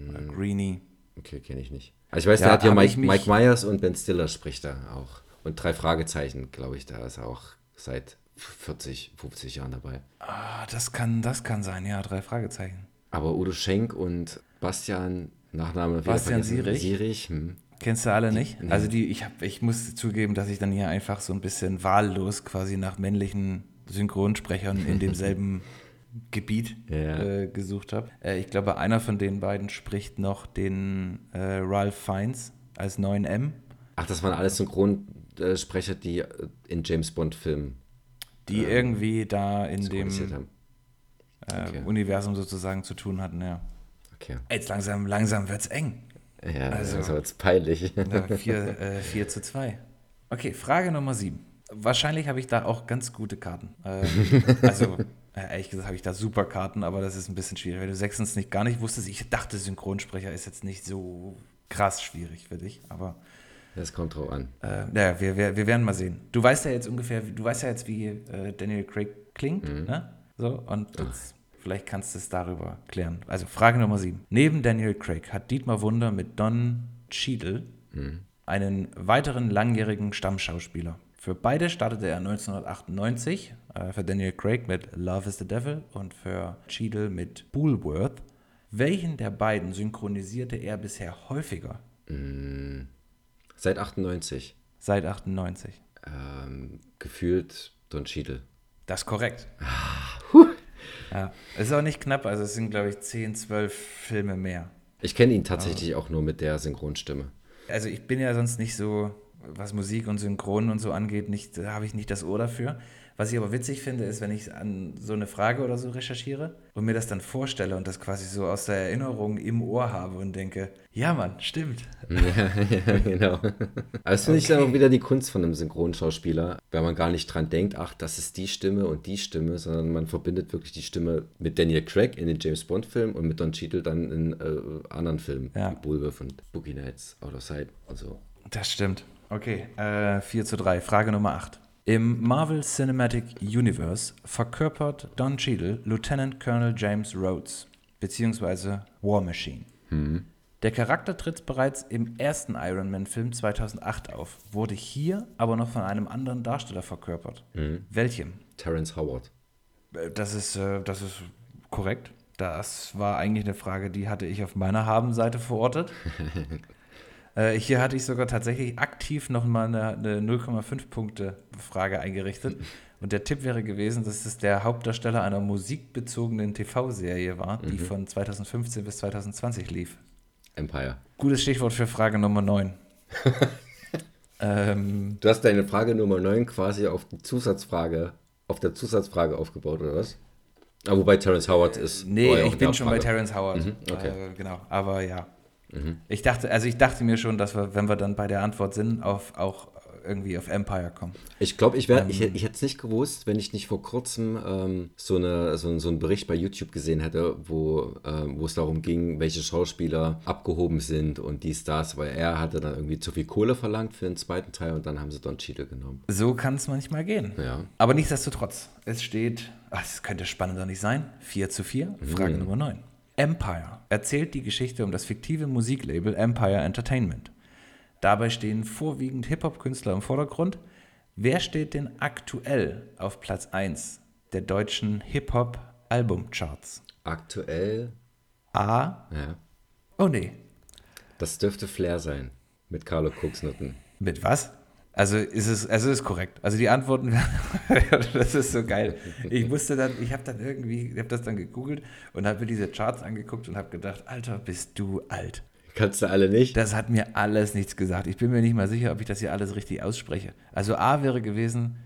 Oder Greenie. Okay, kenne ich nicht. Also ich weiß, Ja, der hat ja Mike, Mike Myers und Ben Stiller spricht da auch. Und drei Fragezeichen, glaube ich, da ist er auch seit 40, 50 Jahren dabei. Ah, das kann, das kann sein, ja, drei Fragezeichen. Aber Udo Schenk und Bastian, Nachname Bastian. Sierich? Sierich hm. Kennst du alle nicht? Also die, ich, hab, ich muss zugeben, dass ich dann hier einfach so ein bisschen wahllos quasi nach männlichen Synchronsprechern in demselben Gebiet Ja. äh, gesucht habe. Äh, ich glaube, einer von den beiden spricht noch den äh, Ralph Fiennes als 9M, Ach, das waren alles Synchronsprecher, die äh, in James Bond-Filmen die irgendwie da in dem äh, Okay. Universum sozusagen zu tun hatten, ja. Okay. Jetzt langsam, langsam wird's eng. Ja, Also- war jetzt peinlich. Ja, 4 äh, 4 zu 2. Okay, Frage Nummer 7. Wahrscheinlich habe ich da auch ganz gute Karten. Ähm, also, äh, ehrlich gesagt, habe ich da super Karten, aber das ist ein bisschen schwierig, weil du sechstens nicht gar nicht wusstest. Ich dachte, Synchronsprecher ist jetzt nicht so krass schwierig für dich, aber Das kommt drauf an. äh, naja, wir, wir, wir werden mal sehen. Du weißt ja jetzt ungefähr, du weißt ja jetzt, wie äh, Daniel Craig klingt, ne? So, und jetzt, vielleicht kannst du es darüber klären. Also Frage Nummer 7. Neben Daniel Craig hat Dietmar Wunder mit Don Cheadle einen weiteren langjährigen Stammschauspieler. Für beide startete er 1998, äh, für Daniel Craig mit Love is the Devil und für Cheadle mit Bullworth. Welchen der beiden synchronisierte er bisher häufiger Seit 98. seit 98? Ähm, gefühlt Don Cheadle. Das ist korrekt. Ja, es ist auch nicht knapp, also es sind, glaube ich, 10, 12 Filme mehr. Ich kenne ihn tatsächlich auch nur mit der Synchronstimme. Also ich bin ja sonst nicht so, was Musik und Synchron und so angeht, nicht, da habe ich nicht das Ohr dafür. Was ich aber witzig finde, ist, wenn ich an so eine Frage oder so recherchiere und mir das dann vorstelle und das quasi so aus der Erinnerung im Ohr habe und denke, ja Mann, stimmt. ja, genau. Aber das finde ich dann auch wieder die Kunst von einem Synchronschauspieler, wenn man gar nicht dran denkt, ach, das ist die Stimme und die Stimme, sondern man verbindet wirklich die Stimme mit Daniel Craig in den James Bond-Filmen und mit Don Cheadle dann in äh, anderen Filmen, Ja. wie Bulworth und Boogie Nights, Out of Sight und so. Das stimmt. Okay, äh, 4 zu 3. Frage Nummer 8. Im Marvel Cinematic Universe verkörpert Don Cheadle Lieutenant Colonel James Rhodes, beziehungsweise War Machine. Der Charakter tritt bereits im ersten Iron Man-Film 2008 auf, wurde hier aber noch von einem anderen Darsteller verkörpert. Welchem? Terrence Howard. Äh, Das ist, äh, das ist korrekt. Das war eigentlich eine Frage, die hatte ich auf meiner Habenseite verortet. äh, hier hatte ich sogar tatsächlich aktiv nochmal eine, eine 0,5 Punkte Frage eingerichtet. Und der Tipp wäre gewesen, dass es der Hauptdarsteller einer musikbezogenen TV-Serie war, die von 2015 bis 2020 lief. Empire. Gutes Stichwort für Frage Nummer 9. ähm, Du hast deine Frage Nummer 9 quasi auf die Zusatzfrage, auf der Zusatzfrage aufgebaut, oder was? Ah, wobei Terrence Howard ist. Nee, ich in bin schon bei. Terence Howard. Mhm, okay. Äh, genau, aber ja. Ich dachte, also ich dachte mir schon, dass wir, wenn wir dann bei der Antwort sind, auf, auch irgendwie auf Empire kommen. Ich glaube, ich, wär, Ähm. ich, ich hätte es nicht gewusst, wenn ich nicht vor kurzem ähm, so, eine, so, so einen Bericht bei YouTube gesehen hätte, wo, ähm, wo es darum ging, welche Schauspieler abgehoben sind und dies, das, weil er hatte dann irgendwie zu viel Kohle verlangt für den zweiten Teil und dann haben sie Don Cheadle genommen. So kann es manchmal gehen. Ja. Aber nichtsdestotrotz, es steht, ach, es könnte spannender nicht sein, 4 zu 4, Frage Nummer 9. Empire erzählt die Geschichte um das fiktive Musiklabel Empire Entertainment. Dabei stehen vorwiegend Hip-Hop-Künstler im Vordergrund. Wer steht denn aktuell auf Platz 1 der deutschen Hip-Hop-Albumcharts? Aktuell, A. ja, Oh nee. das dürfte Flair sein mit Carlo Koksnutten. Mit was? Also ist es, also ist korrekt. Also die Antworten, das ist so geil. Ich musste dann, ich habe dann irgendwie, ich habe das dann gegoogelt und habe mir diese Charts angeguckt und habe gedacht, Alter, bist du alt. Kannst du alle nicht? Das hat mir alles nichts gesagt. Ich bin mir nicht mal sicher, ob ich das hier alles richtig ausspreche. Also A wäre gewesen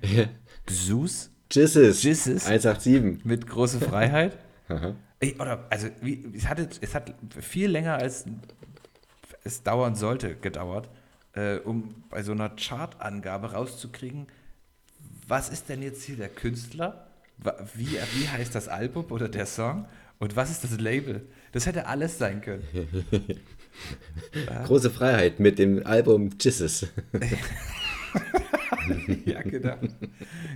Xus Jizzes. Jizzes. 187. mit große Freiheit. Ich, oder, also, wie, es, hatte, es hat viel länger als es dauern sollte gedauert, äh, um bei so einer Chartangabe rauszukriegen, was ist denn jetzt hier der Künstler? Wie, wie heißt das Album oder der Song? Und was ist das Label? Das hätte alles sein können. Große Freiheit mit dem Album Jizzes. ja, genau.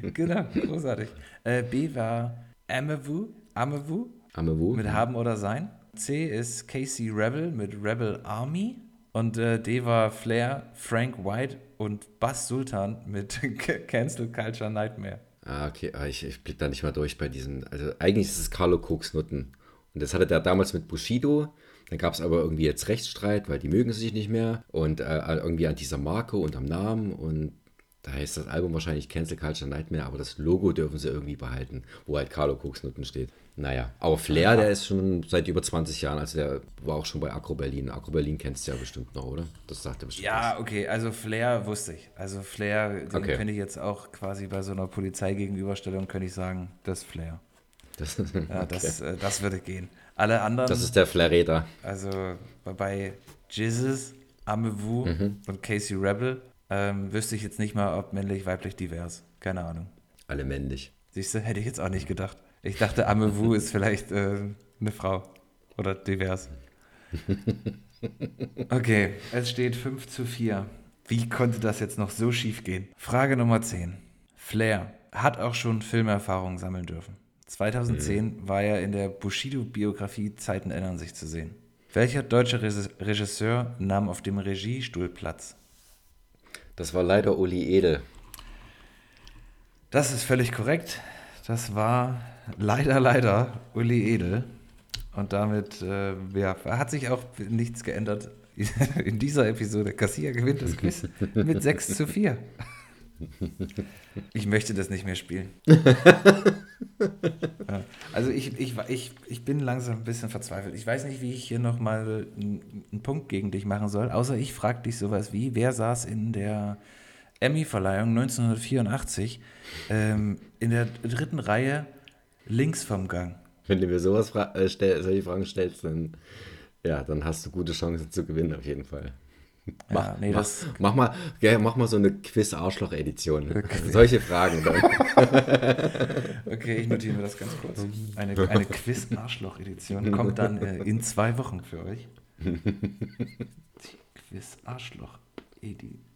Genau, großartig. Äh, B war Amewu, Amewu Amewu. mit Haben oder Sein. C ist Casey Rebel mit Rebel Army. Und äh, D war Flair, Frank White und Bass Sultan mit Cancel Culture Nightmare. Ah, okay, ah, ich, ich blick da nicht mal durch bei diesen. Also eigentlich ist es Carlo Koksnutten. Und das hatte der damals mit Bushido. Dann gab es aber irgendwie jetzt Rechtsstreit, weil die mögen sich nicht mehr. Und äh, irgendwie an dieser Marke und am Namen. Und da heißt das Album wahrscheinlich Cancel Culture Nightmare, aber das Logo dürfen sie irgendwie behalten, wo halt Carlo Koksnutten steht. Naja, aber Flair, der ist schon seit über 20 Jahren, also der war auch schon bei Agro Berlin. Agro Berlin kennst du ja bestimmt noch, oder? Das sagt er bestimmt. Ja, okay, also Flair wusste ich. Also Flair, den Okay. könnte ich jetzt auch quasi bei so einer Polizeigegenüberstellung, könnte ich sagen, das ist Flair. Das, Ja, das, äh, das würde gehen. Alle anderen, das ist der Flairräder. also bei- bei Jizzes, Amewu Mhm. und Casey Rebel, ähm, wüsste ich jetzt nicht mal, ob männlich, weiblich, divers. Keine Ahnung. Alle männlich. Siehst du, hätte ich jetzt auch nicht gedacht. Ich dachte, Amewu ist vielleicht äh, eine Frau oder divers. Okay, es steht 5 zu 4. Wie konnte das jetzt noch so schief gehen? Frage Nummer 10. Flair hat auch schon Filmerfahrung sammeln dürfen. 2010 war er in der Bushido-Biografie Zeiten ändern sich zu sehen. Welcher deutsche Regis- Regisseur nahm auf dem Regiestuhl Platz? Das war leider Uli Edel. Das ist völlig korrekt. Das war leider, leider Uli Edel. Und damit äh, ja, hat sich auch nichts geändert in dieser Episode. Kassier gewinnt das Quiz mit 6 zu 4. Ich möchte das nicht mehr spielen. Ja, also ich, ich, ich, ich bin langsam ein bisschen verzweifelt. Ich weiß nicht, wie ich hier nochmal einen, einen Punkt gegen dich machen soll, außer ich frage dich sowas wie, wer saß in der Emmy-Verleihung 1984 ähm, in der dritten Reihe links vom Gang? Wenn du mir sowas fra äh, stell, solche Fragen stellst, dann, ja, dann hast du gute Chancen zu gewinnen, auf jeden Fall. Ja, nee, mach, das, mach, mal, ja, mach mal so eine Quiz-Arschloch-Edition. Solche Fragen dann. okay, ich notiere mir das ganz kurz. Eine, eine Quiz-Arschloch-Edition kommt dann äh, in zwei Wochen für euch. Die Quiz-Arschloch-Edition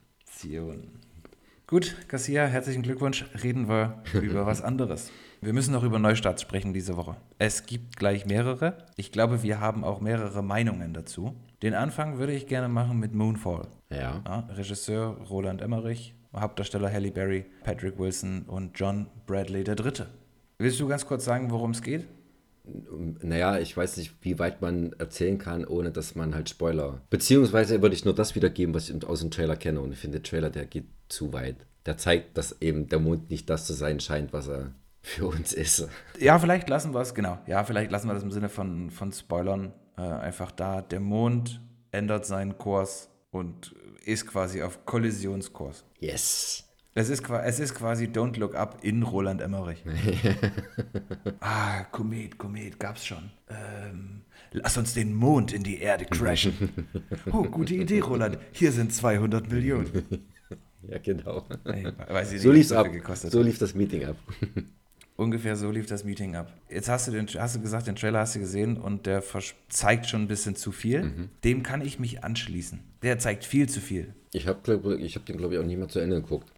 Gut, Garcia, herzlichen Glückwunsch. Reden wir über was anderes. Wir müssen noch über Neustarts sprechen diese Woche. Es gibt gleich mehrere. Ich glaube, wir haben auch mehrere Meinungen dazu. Den Anfang würde ich gerne machen mit Moonfall. Ja. Ja, Regisseur Roland Emmerich, Hauptdarsteller Halle Berry, Patrick Wilson und John Bradley III. Willst du ganz kurz sagen, worum es geht? Naja, ich weiß nicht, wie weit man erzählen kann, ohne dass man halt Spoiler. Beziehungsweise würde ich nur das wiedergeben, was ich aus dem Trailer kenne. Und ich finde, der Trailer, der geht zu weit. Der zeigt, dass eben der Mond nicht das zu sein scheint, was er für uns ist. Ja, vielleicht lassen wir es, genau. Ja, vielleicht lassen wir das im Sinne von, von Spoilern äh, einfach da. Der Mond ändert seinen Kurs und ist quasi auf Kollisionskurs. Yes. Es ist, es ist quasi Don't Look Up in Roland Emmerich. ah, Komet, Komet, gab's schon. Ähm, lass uns den Mond in die Erde crashen. Oh, gute Idee, Roland. Hier sind 200 Millionen. Ja, genau. Ey, weiß ich So nicht, lief's ab. So lief das Meeting ab. Ungefähr so lief das Meeting ab. Jetzt hast du, den, hast du gesagt, den Trailer hast du gesehen und der zeigt schon ein bisschen zu viel. Mhm. Dem kann ich mich anschließen. Der zeigt viel zu viel. Ich habe ich hab den, glaube ich, auch nicht mal zu Ende geguckt.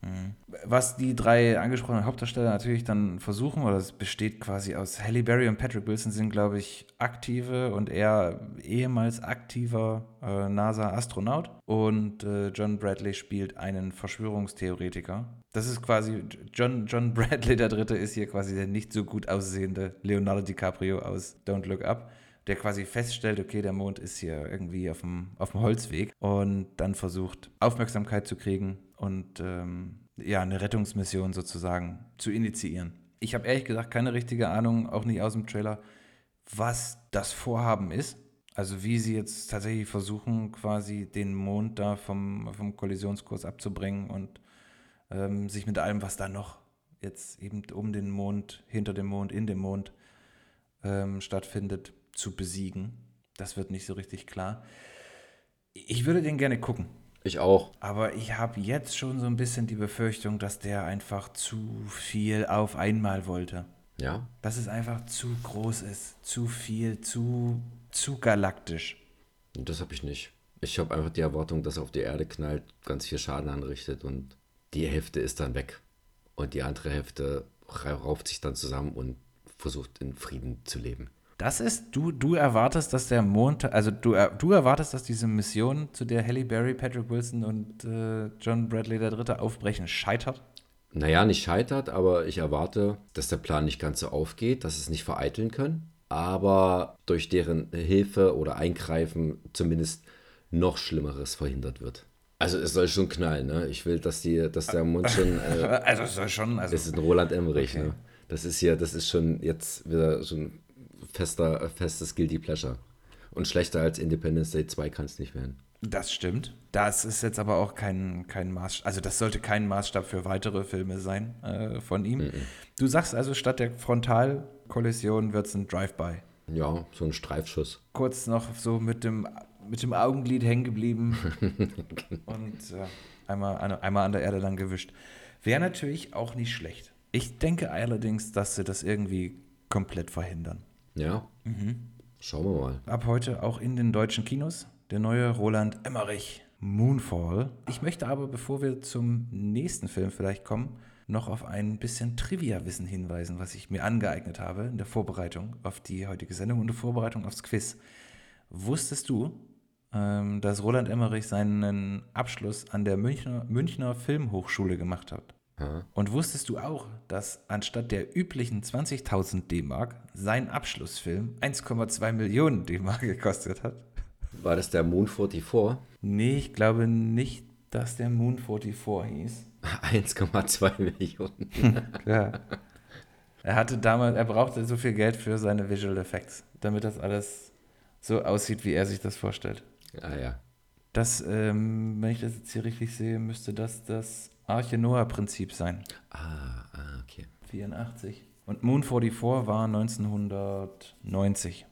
Was die drei angesprochenen Hauptdarsteller natürlich dann versuchen, oder es besteht quasi aus Halle Berry und Patrick Wilson sind, glaube ich, aktive und er ehemals aktiver äh, NASA-Astronaut. Und äh, John Bradley spielt einen Verschwörungstheoretiker. Das ist quasi, John, John Bradley, der Dritte, ist hier quasi der nicht so gut aussehende Leonardo DiCaprio aus Don't Look Up der quasi feststellt, okay, der Mond ist hier irgendwie auf dem, auf dem Holzweg und dann versucht, Aufmerksamkeit zu kriegen und ähm, ja, eine Rettungsmission sozusagen zu initiieren. Ich habe ehrlich gesagt keine richtige Ahnung, auch nicht aus dem Trailer, was das Vorhaben ist. Also wie sie jetzt tatsächlich versuchen, quasi den Mond da vom, vom Kollisionskurs abzubringen und ähm, sich mit allem, was da noch jetzt eben um den Mond, hinter dem Mond, in dem Mond ähm, stattfindet, zu besiegen. Das wird nicht so richtig klar. Ich würde den gerne gucken, Ich auch. aber ich habe jetzt schon so ein bisschen die Befürchtung, dass der einfach zu viel auf einmal wollte. Ja. Dass es einfach zu groß ist, zu viel, zu, zu galaktisch. Und das habe ich nicht. Ich habe einfach die Erwartung, dass er auf die Erde knallt, ganz viel Schaden anrichtet und die Hälfte ist dann weg. Und die andere Hälfte ra- rauft sich dann zusammen und versucht in Frieden zu leben. Das ist, du, du erwartest, dass der Mond, also du, du erwartest, dass diese Mission, zu der Halle Berry, Patrick Wilson und äh, John Bradley der Dritte aufbrechen, scheitert? Naja, nicht scheitert, aber ich erwarte, dass der Plan nicht ganz so aufgeht, dass es nicht vereiteln können, aber durch deren Hilfe oder Eingreifen zumindest noch Schlimmeres verhindert wird. Also es soll schon knallen, ne? Ich will, dass die, dass der Mund schon, äh, Also es soll schon, also es ist ein Roland Emmerich, Okay. ne? Das ist hier, das ist schon jetzt wieder so ein fester, festes Guilty Pleasure. Und schlechter als Independence Day 2 kann es nicht werden. Das stimmt. Das ist jetzt aber auch kein, kein Maßstab, also das sollte kein Maßstab für weitere Filme sein äh, von ihm. Du sagst also, statt der Frontalkollision wird es ein Drive-by. Ja, so ein Streifschuss. Kurz noch so mit dem, mit dem Augenlid hängen geblieben und äh, einmal, an- einmal an der Erde lang gewischt. Wäre natürlich auch nicht schlecht. Ich denke allerdings, dass sie das irgendwie komplett verhindern. Ja. Schauen wir mal. Ab heute auch in den deutschen Kinos der neue Roland Emmerich Moonfall. Ich möchte aber, bevor wir zum nächsten Film vielleicht kommen, noch auf ein bisschen Trivia-Wissen hinweisen, was ich mir angeeignet habe in der Vorbereitung auf die heutige Sendung und der Vorbereitung aufs Quiz. Wusstest du, dass Roland Emmerich seinen Abschluss an der Münchner, Münchner Filmhochschule gemacht hat? Ja. Und wusstest du auch, dass anstatt der üblichen 20.000 D-Mark sein Abschlussfilm 1,2 Millionen D-Mark gekostet hat? War das der Moon 44? Nee, ich glaube nicht, dass der Moon 44 hieß. 1,2 Millionen. Ja. Er hatte damals, er brauchte so viel Geld für seine Visual Effects, damit das alles so aussieht, wie er sich das vorstellt. Ah ja. Das, ähm, wenn ich das jetzt hier richtig sehe, müsste das das Arche Noah-Prinzip sein. Ah, ah, okay. 84. Und Moon 44 war 1990.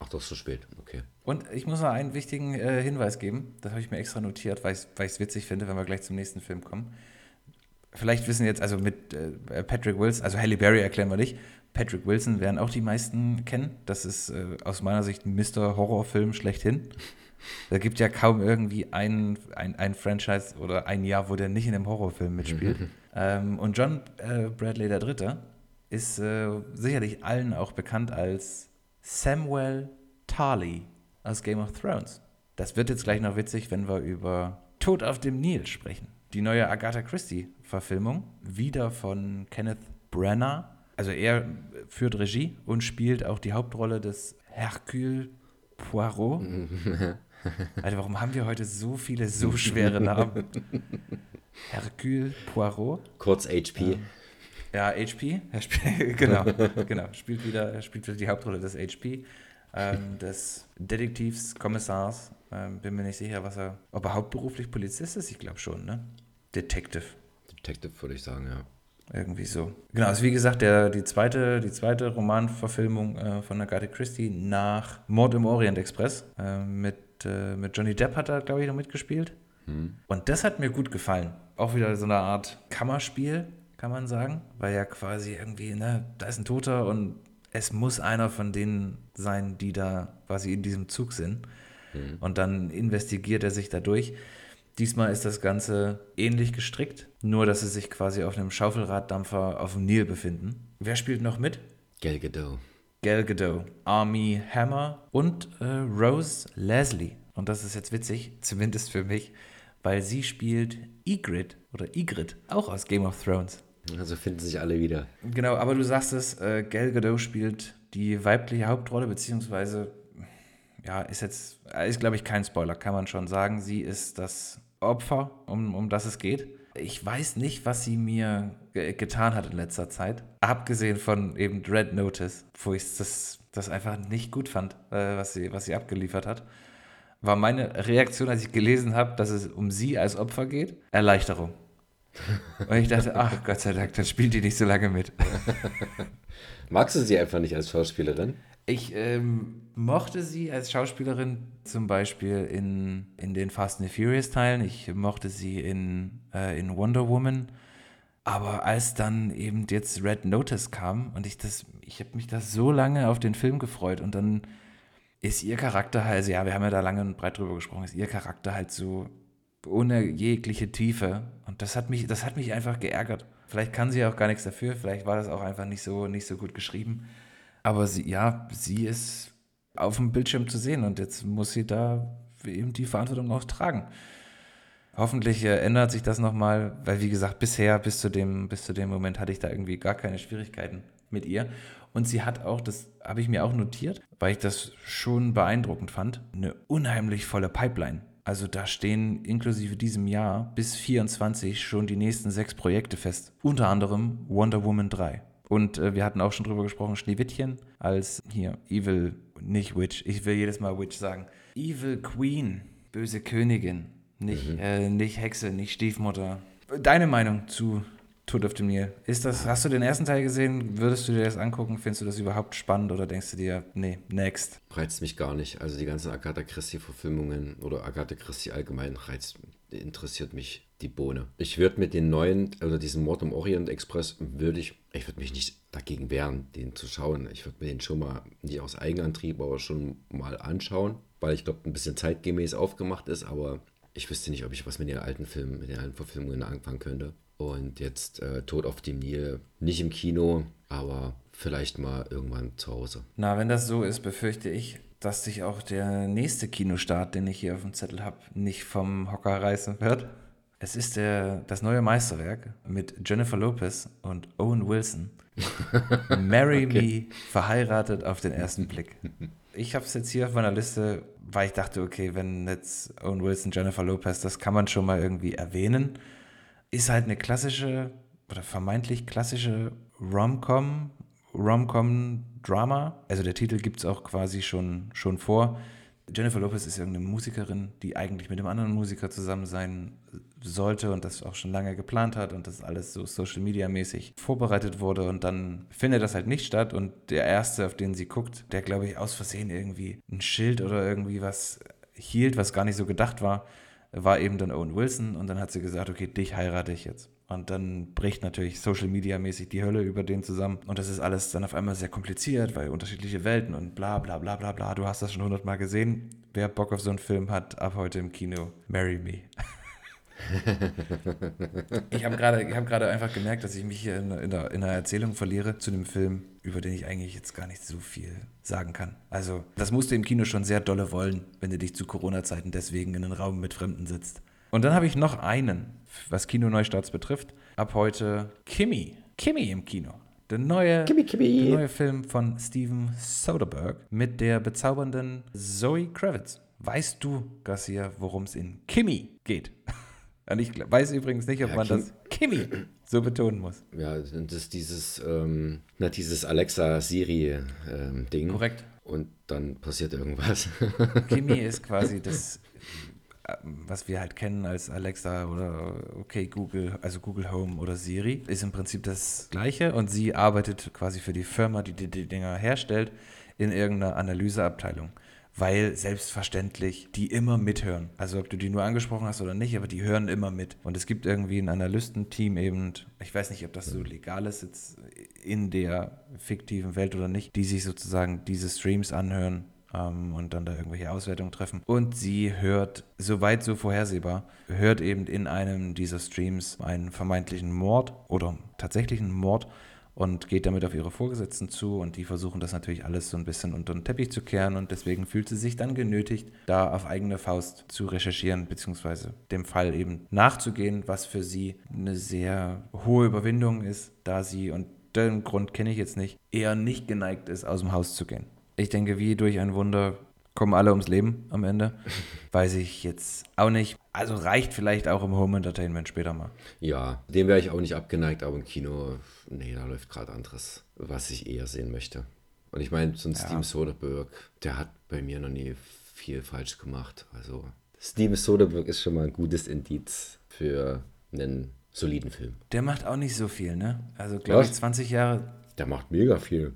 Ach, doch so spät. Okay. Und ich muss noch einen wichtigen äh, Hinweis geben. Das habe ich mir extra notiert, weil ich es witzig finde, wenn wir gleich zum nächsten Film kommen. Vielleicht wissen jetzt, also mit äh, Patrick Wilson, also Halle Berry erklären wir nicht. Patrick Wilson werden auch die meisten kennen. Das ist äh, aus meiner Sicht ein Mr. Horrorfilm schlechthin. Da gibt ja kaum irgendwie ein, ein, ein Franchise oder ein Jahr, wo der nicht in einem Horrorfilm mitspielt. ähm, und John äh, Bradley III. ist äh, sicherlich allen auch bekannt als Samuel Tarly aus Game of Thrones. Das wird jetzt gleich noch witzig, wenn wir über Tod auf dem Nil sprechen. Die neue Agatha Christie-Verfilmung, wieder von Kenneth Branagh. Also er führt Regie und spielt auch die Hauptrolle des Hercule Poirot. Alter, warum haben wir heute so viele so schwere Namen? Hercule Poirot. Kurz HP. Ja, HP. Er spielt, genau, genau. Spielt wieder, er spielt wieder die Hauptrolle des HP, ähm, des Detektivs, Kommissars. Ähm, bin mir nicht sicher, was er, ob er hauptberuflich Polizist ist. Ich glaube schon, ne? Detective. Detective würde ich sagen, ja. Irgendwie so. Genau, also wie gesagt, der, die, zweite, die zweite Romanverfilmung äh, von Agatha Christie nach Mord im Orient Express. Äh, mit, äh, mit Johnny Depp hat er, glaube ich, noch mitgespielt. Hm. Und das hat mir gut gefallen. Auch wieder so eine Art Kammerspiel, kann man sagen. Weil ja quasi irgendwie, ne, da ist ein Toter und es muss einer von denen sein, die da quasi in diesem Zug sind. Hm. Und dann investigiert er sich dadurch. Diesmal ist das Ganze ähnlich gestrickt, nur dass sie sich quasi auf einem Schaufelraddampfer auf dem Nil befinden. Wer spielt noch mit? Gal Gadot. Gal Gadot, Army Hammer und äh, Rose Leslie. Und das ist jetzt witzig, zumindest für mich, weil sie spielt Ygritte oder Ygritte, auch aus Game of Thrones. Also finden sich alle wieder. Genau, aber du sagst es, äh, Gal Gadot spielt die weibliche Hauptrolle, beziehungsweise, ja, ist jetzt, ist glaube ich kein Spoiler, kann man schon sagen. Sie ist das Opfer, um, um das es geht. Ich weiß nicht, was sie mir ge getan hat in letzter Zeit. Abgesehen von eben Red Notice, wo ich das, das einfach nicht gut fand, äh, was, sie, was sie abgeliefert hat. War meine Reaktion, als ich gelesen habe, dass es um sie als Opfer geht, Erleichterung. Und ich dachte, ach Gott sei Dank, dann spielt die nicht so lange mit. Magst du sie einfach nicht als Schauspielerin? Ich ähm, mochte sie als Schauspielerin zum Beispiel in, in den Fast and the Furious Teilen. Ich mochte sie in, äh, in Wonder Woman. Aber als dann eben jetzt Red Notice kam und ich das, ich habe mich da so lange auf den Film gefreut und dann ist ihr Charakter halt, also ja, wir haben ja da lange und breit drüber gesprochen, ist ihr Charakter halt so ohne jegliche Tiefe. Und das hat mich, das hat mich einfach geärgert. Vielleicht kann sie auch gar nichts dafür, vielleicht war das auch einfach nicht so, nicht so gut geschrieben. Aber sie, ja, sie ist auf dem Bildschirm zu sehen und jetzt muss sie da eben die Verantwortung auch tragen. Hoffentlich äh, ändert sich das nochmal, weil wie gesagt, bisher, bis zu, dem, bis zu dem Moment hatte ich da irgendwie gar keine Schwierigkeiten mit ihr. Und sie hat auch, das habe ich mir auch notiert, weil ich das schon beeindruckend fand, eine unheimlich volle Pipeline. Also da stehen inklusive diesem Jahr bis 24 schon die nächsten sechs Projekte fest. Unter anderem Wonder Woman 3. Und äh, wir hatten auch schon drüber gesprochen, Schneewittchen als hier Evil, nicht Witch, ich will jedes Mal Witch sagen. Evil Queen, böse Königin, nicht, Mhm. äh, nicht Hexe, nicht Stiefmutter. Deine Meinung zu Tod auf dem Nil? Ist das, hast du den ersten Teil gesehen? Würdest du dir das angucken? Findest du das überhaupt spannend oder denkst du dir, nee, next? Reizt mich gar nicht. Also die ganzen Agatha Christie-Verfilmungen oder Agatha Christie allgemein reizt, interessiert mich die Bohne. Ich würde mit den neuen, oder diesen Mord im Orient Express, würde ich, ich würde mich nicht dagegen wehren, den zu schauen. Ich würde mir den schon mal, nicht aus Eigenantrieb, aber schon mal anschauen, weil ich glaube, ein bisschen zeitgemäß aufgemacht ist, aber ich wüsste nicht, ob ich was mit den alten Filmen, mit den alten Verfilmungen anfangen könnte. Und jetzt äh, Tod auf dem Nil, nicht im Kino, aber vielleicht mal irgendwann zu Hause. Na, wenn das so ist, befürchte ich, dass sich auch der nächste Kinostart, den ich hier auf dem Zettel habe, nicht vom Hocker reißen wird. Es ist der, das neue Meisterwerk mit Jennifer Lopez und Owen Wilson. Marry Me, verheiratet auf den ersten Blick. Ich habe es jetzt hier auf meiner Liste, weil ich dachte, okay, wenn jetzt Owen Wilson, Jennifer Lopez, das kann man schon mal irgendwie erwähnen. Ist halt eine klassische oder vermeintlich klassische Rom-Com, Rom-Com-Drama. Also der Titel gibt es auch quasi schon, schon vor. Jennifer Lopez ist irgendeine Musikerin, die eigentlich mit einem anderen Musiker zusammen sein sollte und das auch schon lange geplant hat und das alles so Social Media mäßig vorbereitet wurde und dann findet das halt nicht statt und der erste, auf den sie guckt, der glaube ich aus Versehen irgendwie ein Schild oder irgendwie was hielt, was gar nicht so gedacht war, war eben dann Owen Wilson und dann hat sie gesagt, okay, dich heirate ich jetzt. Und dann bricht natürlich Social Media mäßig die Hölle über den zusammen. Und das ist alles dann auf einmal sehr kompliziert, weil unterschiedliche Welten und bla bla bla bla bla. Du hast das schon hundertmal gesehen. Wer Bock auf so einen Film hat, ab heute im Kino, marry me. ich habe gerade hab einfach gemerkt, dass ich mich hier in, in, der, in einer Erzählung verliere zu dem Film, über den ich eigentlich jetzt gar nicht so viel sagen kann. Also, das musst du im Kino schon sehr dolle wollen, wenn du dich zu Corona-Zeiten deswegen in einen Raum mit Fremden sitzt. Und dann habe ich noch einen, was Kinoneustarts betrifft. Ab heute Kimmy. Kimmy im Kino. Der neue, Kimmy, Kimmy. der neue Film von Steven Soderbergh mit der bezaubernden Zoe Kravitz. Weißt du, Garcia, worum es in Kimmy geht? Und ich weiß übrigens nicht, ob ja, man Kim das Kimmy so betonen muss. Ja, das ist dieses, ähm, na, dieses Alexa-Siri-Ding. Ähm, Korrekt. Und dann passiert irgendwas. Kimmy ist quasi das was wir halt kennen als Alexa oder okay Google, also Google Home oder Siri, ist im Prinzip das gleiche und sie arbeitet quasi für die Firma, die die, die Dinger herstellt, in irgendeiner Analyseabteilung. Weil selbstverständlich die immer mithören. Also ob du die nur angesprochen hast oder nicht, aber die hören immer mit. Und es gibt irgendwie ein Analystenteam eben, ich weiß nicht, ob das so legal ist jetzt in der fiktiven Welt oder nicht, die sich sozusagen diese Streams anhören ähm, und dann da irgendwelche Auswertungen treffen. Und sie hört, soweit so vorhersehbar, hört eben in einem dieser Streams einen vermeintlichen Mord oder tatsächlichen Mord und geht damit auf ihre Vorgesetzten zu und die versuchen das natürlich alles so ein bisschen unter den Teppich zu kehren und deswegen fühlt sie sich dann genötigt, da auf eigene Faust zu recherchieren beziehungsweise dem Fall eben nachzugehen, was für sie eine sehr hohe Überwindung ist, da sie, und den Grund kenne ich jetzt nicht, eher nicht geneigt ist, aus dem Haus zu gehen. Ich denke, wie durch ein Wunder kommen alle ums Leben am Ende. Weiß ich jetzt auch nicht. Also reicht vielleicht auch im Home Entertainment später mal. Ja, dem wäre ich auch nicht abgeneigt, aber im Kino, nee, da läuft gerade anderes, was ich eher sehen möchte. Und ich meine, so ein ja. Steven Soderbergh, der hat bei mir noch nie viel falsch gemacht. Also Steven Soderbergh ist schon mal ein gutes Indiz für einen soliden Film. Der macht auch nicht so viel, ne? Also glaube ich 20 Jahre. Der macht mega viel.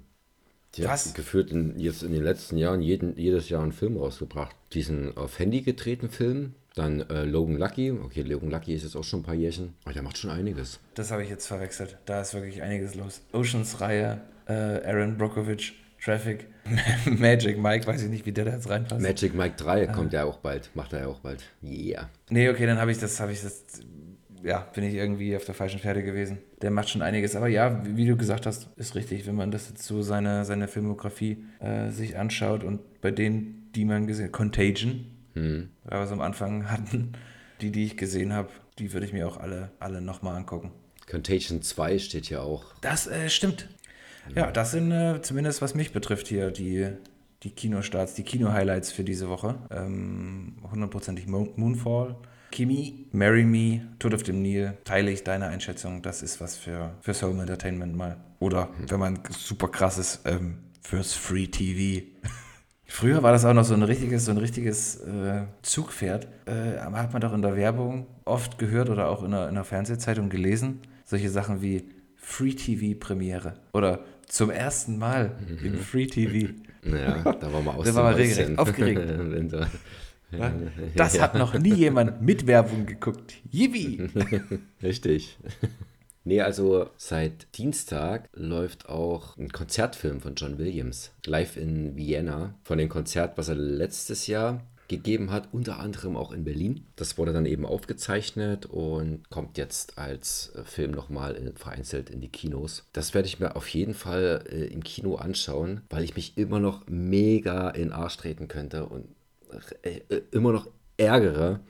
Die Was? hat geführt in, jetzt in den letzten Jahren jeden, jedes Jahr einen Film rausgebracht. Diesen auf Handy gedrehten Film, dann äh, Logan Lucky. Okay, Logan Lucky ist jetzt auch schon ein paar Jährchen. Aber der macht schon einiges. Das habe ich jetzt verwechselt. Da ist wirklich einiges los. Oceans-Reihe, äh, Aaron Brockovich, Traffic, Magic Mike, weiß ich nicht, wie der da jetzt reinpasst. Magic Mike 3 ah. kommt ja auch bald. Macht er ja auch bald. Yeah. Nee, okay, dann habe ich das, habe ich das ja, bin ich irgendwie auf der falschen Pferde gewesen. Der macht schon einiges. Aber ja, wie du gesagt hast, ist richtig, wenn man das jetzt so seine, seine Filmografie äh, sich anschaut und bei denen, die man gesehen hat, Contagion, hm. weil wir es am Anfang hatten, die, die ich gesehen habe, die würde ich mir auch alle, alle nochmal angucken. Contagion 2 steht ja auch. Das äh, stimmt. Ja, das sind äh, zumindest, was mich betrifft, hier die, die Kinostarts, die Kino-Highlights für diese Woche. Ähm, hundertprozentig ähm, Moonfall. Kimi, Marry Me, Tod auf dem Nil, teile ich deine Einschätzung. Das ist was für, fürs Home Entertainment mal. Oder wenn man super krass ist, ähm, fürs Free TV. Früher war das auch noch so ein richtiges, so ein richtiges äh, Zugpferd. Äh, hat man doch in der Werbung oft gehört oder auch in der, in der Fernsehzeitung gelesen. Solche Sachen wie Free TV Premiere oder zum ersten Mal im Free TV. Ja, da war man Da war man regelrecht aufgeregt. Das hat noch nie jemand mit Werbung geguckt. Yibi! Richtig. Nee, also seit Dienstag läuft auch ein Konzertfilm von John Williams, live in Vienna, von dem Konzert, was er letztes Jahr gegeben hat, unter anderem auch in Berlin. Das wurde dann eben aufgezeichnet und kommt jetzt als äh, Film nochmal vereinzelt in die Kinos. Das werde ich mir auf jeden Fall äh, im Kino anschauen, weil ich mich immer noch mega in Arsch treten könnte und immer noch ärgere,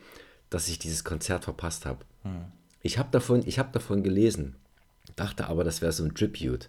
dass ich dieses Konzert verpasst habe. Hm. Ich habe davon, hab davon gelesen, dachte aber, das wäre so ein Tribute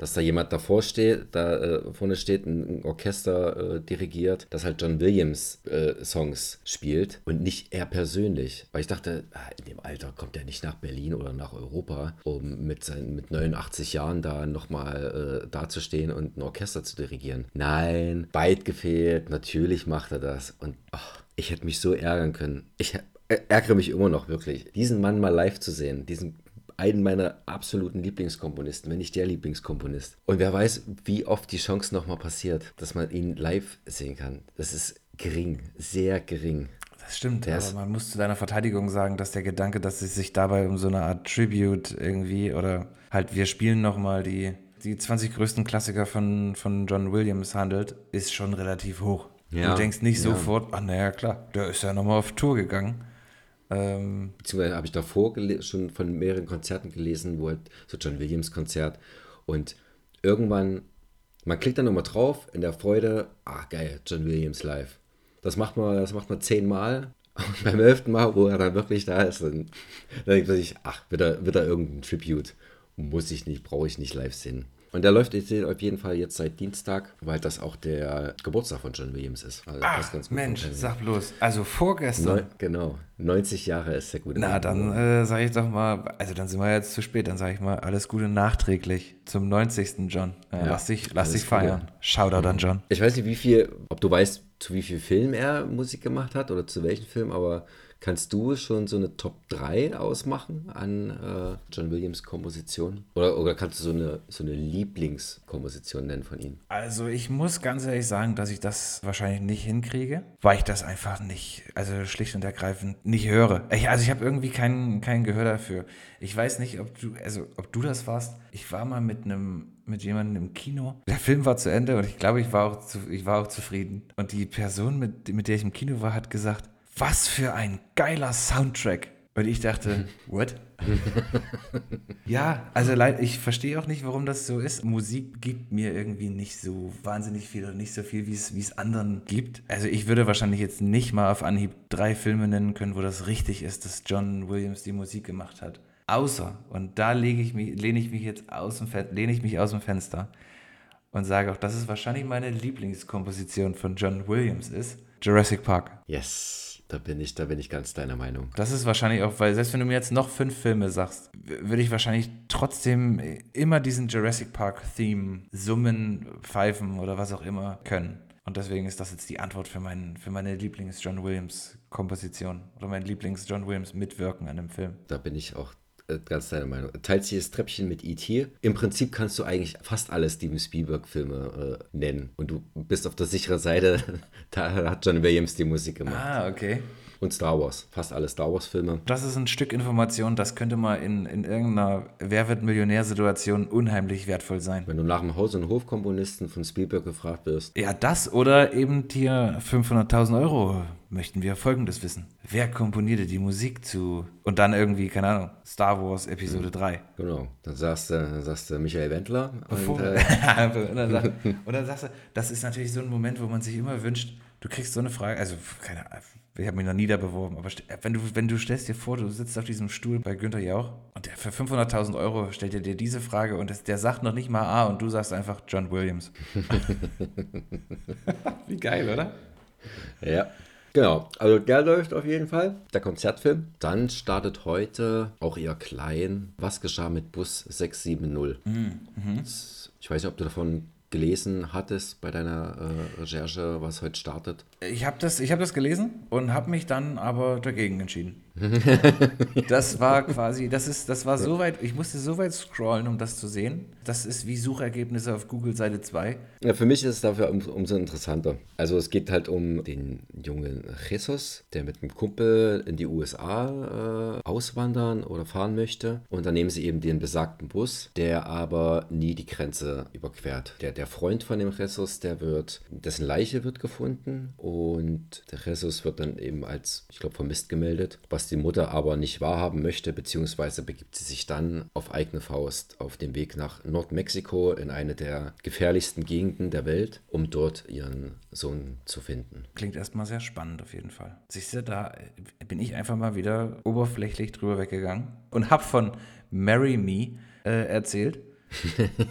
dass da jemand davor steht, da äh, vorne steht, ein Orchester äh, dirigiert, das halt John Williams äh, Songs spielt und nicht er persönlich. Weil ich dachte, ah, in dem Alter kommt er nicht nach Berlin oder nach Europa, um mit, seinen, mit 89 Jahren da nochmal äh, dazustehen und ein Orchester zu dirigieren. Nein, weit gefehlt, natürlich macht er das. Und ach, ich hätte mich so ärgern können. Ich ärgere mich immer noch wirklich, diesen Mann mal live zu sehen, diesen einen meiner absoluten Lieblingskomponisten, wenn nicht der Lieblingskomponist. Und wer weiß, wie oft die Chance nochmal passiert, dass man ihn live sehen kann. Das ist gering, sehr gering. Das stimmt, Der aber man muss zu deiner Verteidigung sagen, dass der Gedanke, dass es sich dabei um so eine Art Tribute irgendwie oder halt wir spielen nochmal die, die 20 größten Klassiker von, von John Williams handelt, ist schon relativ hoch. Ja, du denkst nicht ja. sofort, ah naja klar, der ist ja nochmal auf Tour gegangen. Ähm, beziehungsweise habe ich davor schon von mehreren Konzerten gelesen, wo halt so John Williams Konzert und irgendwann, man klickt dann nochmal drauf in der Freude, ah geil, John Williams live. Das macht man, das macht man zehnmal und beim elften Mal, wo er dann wirklich da ist, dann, dann denkt man sich, ach, wieder, wieder irgendein Tribute. Muss ich nicht, brauche ich nicht live sehen. Und der läuft jetzt auf jeden Fall jetzt seit Dienstag, weil das auch der Geburtstag von John Williams ist. Also ach, Mensch, sag bloß. Also vorgestern. Neu, genau, 90 Jahre ist der gute Na, Mann. dann äh, sage ich doch mal, also dann sind wir jetzt zu spät, dann sage ich mal, alles Gute nachträglich zum 90. John. Äh, lass dich, lass dich feiern. Shoutout an John. Ich weiß nicht, wie viel, ob du weißt, zu wie viel Film er Musik gemacht hat oder zu welchen Film, aber kannst du schon so eine Top 3 ausmachen an äh, John Williams Kompositionen? Oder, oder kannst du so eine, so eine Lieblingskomposition nennen von ihm? Also ich muss ganz ehrlich sagen, dass ich das wahrscheinlich nicht hinkriege, weil ich das einfach nicht, also schlicht und ergreifend nicht höre. Ich, also ich habe irgendwie kein, kein Gehör dafür. Ich weiß nicht, ob du, also ob du das warst. Ich war mal mit einem mit jemandem im Kino. Der Film war zu Ende und ich glaube, ich war auch, zu, ich war auch zufrieden. Und die Person, mit, mit der ich im Kino war, hat gesagt, was für ein geiler Soundtrack. Und ich dachte, what? Ja, also leid, ich verstehe auch nicht, warum das so ist. Musik gibt mir irgendwie nicht so wahnsinnig viel oder nicht so viel, wie es, wie es anderen gibt. Also ich würde wahrscheinlich jetzt nicht mal auf Anhieb drei Filme nennen können, wo das richtig ist, dass John Williams die Musik gemacht hat. Außer, und da lege ich mich, lehne ich mich jetzt aus dem, lehne ich mich aus dem Fenster und sage auch, dass es wahrscheinlich meine Lieblingskomposition von John Williams ist. Jurassic Park. Yes, da bin ich, da bin ich ganz deiner Meinung. Das ist wahrscheinlich auch, weil selbst wenn du mir jetzt noch fünf Filme sagst, würde ich wahrscheinlich trotzdem immer diesen Jurassic Park Theme summen, pfeifen oder was auch immer können. Und deswegen ist das jetzt die Antwort für, meinen, für meine Lieblings-John Williams-Komposition oder mein Lieblings-John Williams-Mitwirken an dem Film. Da bin ich auch ganz deiner Meinung. Teilt sich das Treppchen mit E.T. Im Prinzip kannst du eigentlich fast alle Steven Spielberg-Filme äh, nennen. Und du bist auf der sicheren Seite. da hat John Williams die Musik gemacht. Ah, okay. Und Star Wars. Fast alle Star Wars-Filme. Das ist ein Stück Information, das könnte mal in, in irgendeiner Wer wird Millionär-Situation unheimlich wertvoll sein. Wenn du nach dem Haus- und Hofkomponisten von Spielberg gefragt wirst, Ja, das oder eben hier 500.000 Euro möchten wir Folgendes wissen. Wer komponierte die Musik zu und dann irgendwie, keine Ahnung, Star Wars Episode 3? genau, dann sagst du, dann sagst du Michael Wendler. Bevor- Und, äh, und, dann, sag- und dann sagst du, das ist natürlich so ein Moment, wo man sich immer wünscht, du kriegst so eine Frage, also keine Ahnung, ich habe mich noch nie da beworben, aber wenn du, wenn du stellst dir vor, du sitzt auf diesem Stuhl bei Günther Jauch und der für 500.000 Euro stellt er dir diese Frage und das, der sagt noch nicht mal A und du sagst einfach John Williams. Wie geil, oder? ja. Genau, also der läuft auf jeden Fall, der Konzertfilm. Dann startet heute, auch eher klein, was geschah mit Bus 670. Das- Ich weiß nicht, ob du davon gelesen hattest bei deiner äh, Recherche, was heute startet. Ich habe das, ich hab das gelesen und habe mich dann aber dagegen entschieden. das war quasi, das ist, das war so weit, ich musste so weit scrollen, um das zu sehen. Das ist wie Suchergebnisse auf Google Seite 2. Ja, für mich ist es dafür um, umso interessanter. Also es geht halt um den jungen Jesus, der mit einem Kumpel in die USA äh, auswandern oder fahren möchte. Und dann nehmen sie eben den besagten Bus, der aber nie die Grenze überquert. Der, der Freund von dem Jesus, der wird, dessen Leiche wird gefunden und der Jesus wird dann eben als, ich glaube, vermisst gemeldet, was die Mutter aber nicht wahrhaben möchte, beziehungsweise begibt sie sich dann auf eigene Faust auf den Weg nach Nordmexiko in eine der gefährlichsten Gegenden der Welt, um dort ihren Sohn zu finden. Klingt erstmal sehr spannend auf jeden Fall. Siehst du, da bin ich einfach mal wieder oberflächlich drüber weggegangen und habe von Marry Me äh, erzählt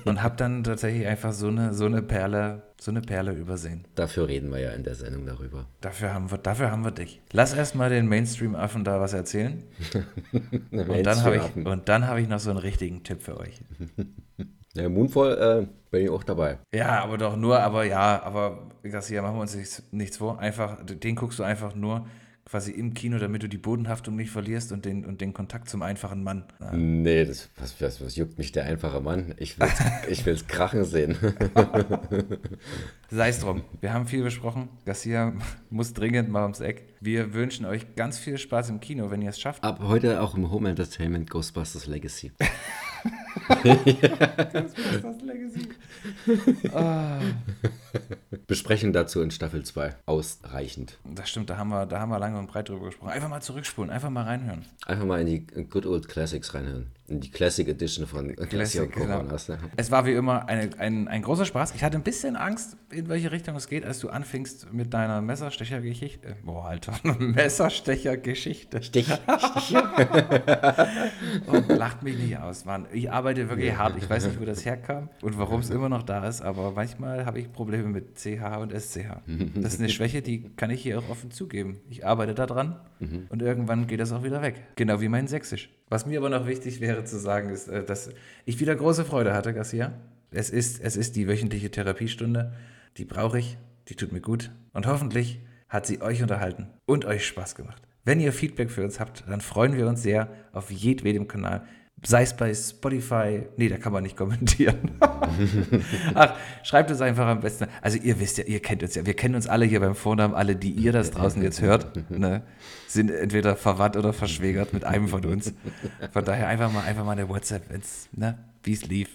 und habe dann tatsächlich einfach so eine, so eine Perle, so eine Perle übersehen. Dafür reden wir ja in der Sendung darüber. Dafür haben wir, dafür haben wir dich. Lass erstmal den Mainstream-Affen da was erzählen. Und dann habe ich, und dann habe ich noch so einen richtigen Tipp für euch. Ja, Moonfall äh, bin ich auch dabei. Ja, aber doch nur, aber ja, aber Garcia, machen wir uns nichts, nichts vor. Einfach, den guckst du einfach nur quasi im Kino, damit du die Bodenhaftung nicht verlierst und den, und den Kontakt zum einfachen Mann. Ja. Nee, das, was, was, was juckt mich der einfache Mann? Ich ich will's krachen sehen. Sei es drum. Wir haben viel besprochen. Garcia muss dringend mal ums Eck. Wir wünschen euch ganz viel Spaß im Kino, wenn ihr es schafft. Ab heute auch im Home Entertainment Ghostbusters Legacy. Ghostbusters Legacy. Ah. Besprechen dazu in Staffel 2. Ausreichend. Das stimmt, da haben, wir, da haben wir lange und breit drüber gesprochen. Einfach mal zurückspulen, einfach mal reinhören. Einfach mal in die Good Old Classics reinhören. Die Classic Edition von Classic und genau. Coronas. Ne? Es war wie immer eine, ein, ein großer Spaß. Ich hatte ein bisschen Angst, in welche Richtung es geht, als du anfingst mit deiner Messerstechergeschichte. Boah, Alter, Messerstechergeschichte. Stich, Stich. oh, lacht mich nicht aus, Mann. Ich arbeite wirklich hart. Ich weiß nicht, wo das herkam und warum es immer noch da ist, aber manchmal habe ich Probleme mit CH und SCH. Das ist eine Schwäche, die kann ich hier auch offen zugeben. Ich arbeite da dran und irgendwann geht das auch wieder weg. Genau wie mein Sächsisch. Was mir aber noch wichtig wäre zu sagen, ist, äh, dass ich wieder große Freude hatte, Garcia. Es ist, es ist die wöchentliche Therapiestunde. Die brauche ich, die tut mir gut. Und hoffentlich hat sie euch unterhalten und euch Spaß gemacht. Wenn ihr Feedback für uns habt, dann freuen wir uns sehr auf jedwedem Kanal. Sei es bei Spotify, nee, da kann man nicht kommentieren. Ach, schreibt uns einfach am besten. Also ihr wisst ja, ihr kennt uns ja, wir kennen uns alle hier beim Vornamen, alle, die ihr das draußen jetzt hört, ne, sind entweder verwandt oder verschwägert mit einem von uns. Von daher einfach mal, einfach mal eine WhatsApp, ne, wie es lief.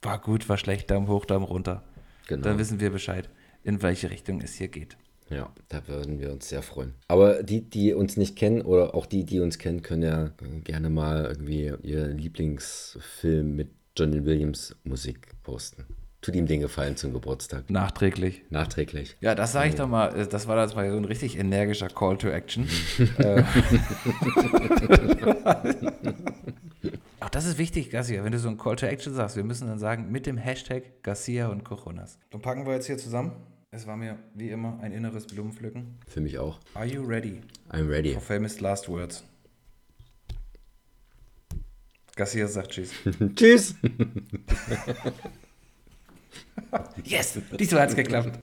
War gut, war schlecht, Daumen hoch, Daumen runter. Genau. Dann wissen wir Bescheid, in welche Richtung es hier geht. Ja, da würden wir uns sehr freuen. Aber die, die uns nicht kennen oder auch die, die uns kennen, können ja äh, gerne mal irgendwie ihr Lieblingsfilm mit Johnny Williams Musik posten. Tut ihm den Gefallen zum Geburtstag. Nachträglich. Nachträglich. Ja, das sage ich doch mal, äh, das war das mal so ein richtig energischer Call to Action. Äh. Auch das ist wichtig, Garcia, wenn du so ein Call to Action sagst, wir müssen dann sagen, mit dem Hashtag Garcia und Coronas. Dann packen wir jetzt hier zusammen. Es war mir wie immer ein inneres Blumenpflücken. Für mich auch. Are you ready I'm ready. for famous last words? Garcia sagt Tschüss. Tschüss. Yes, diesmal hat's geklappt.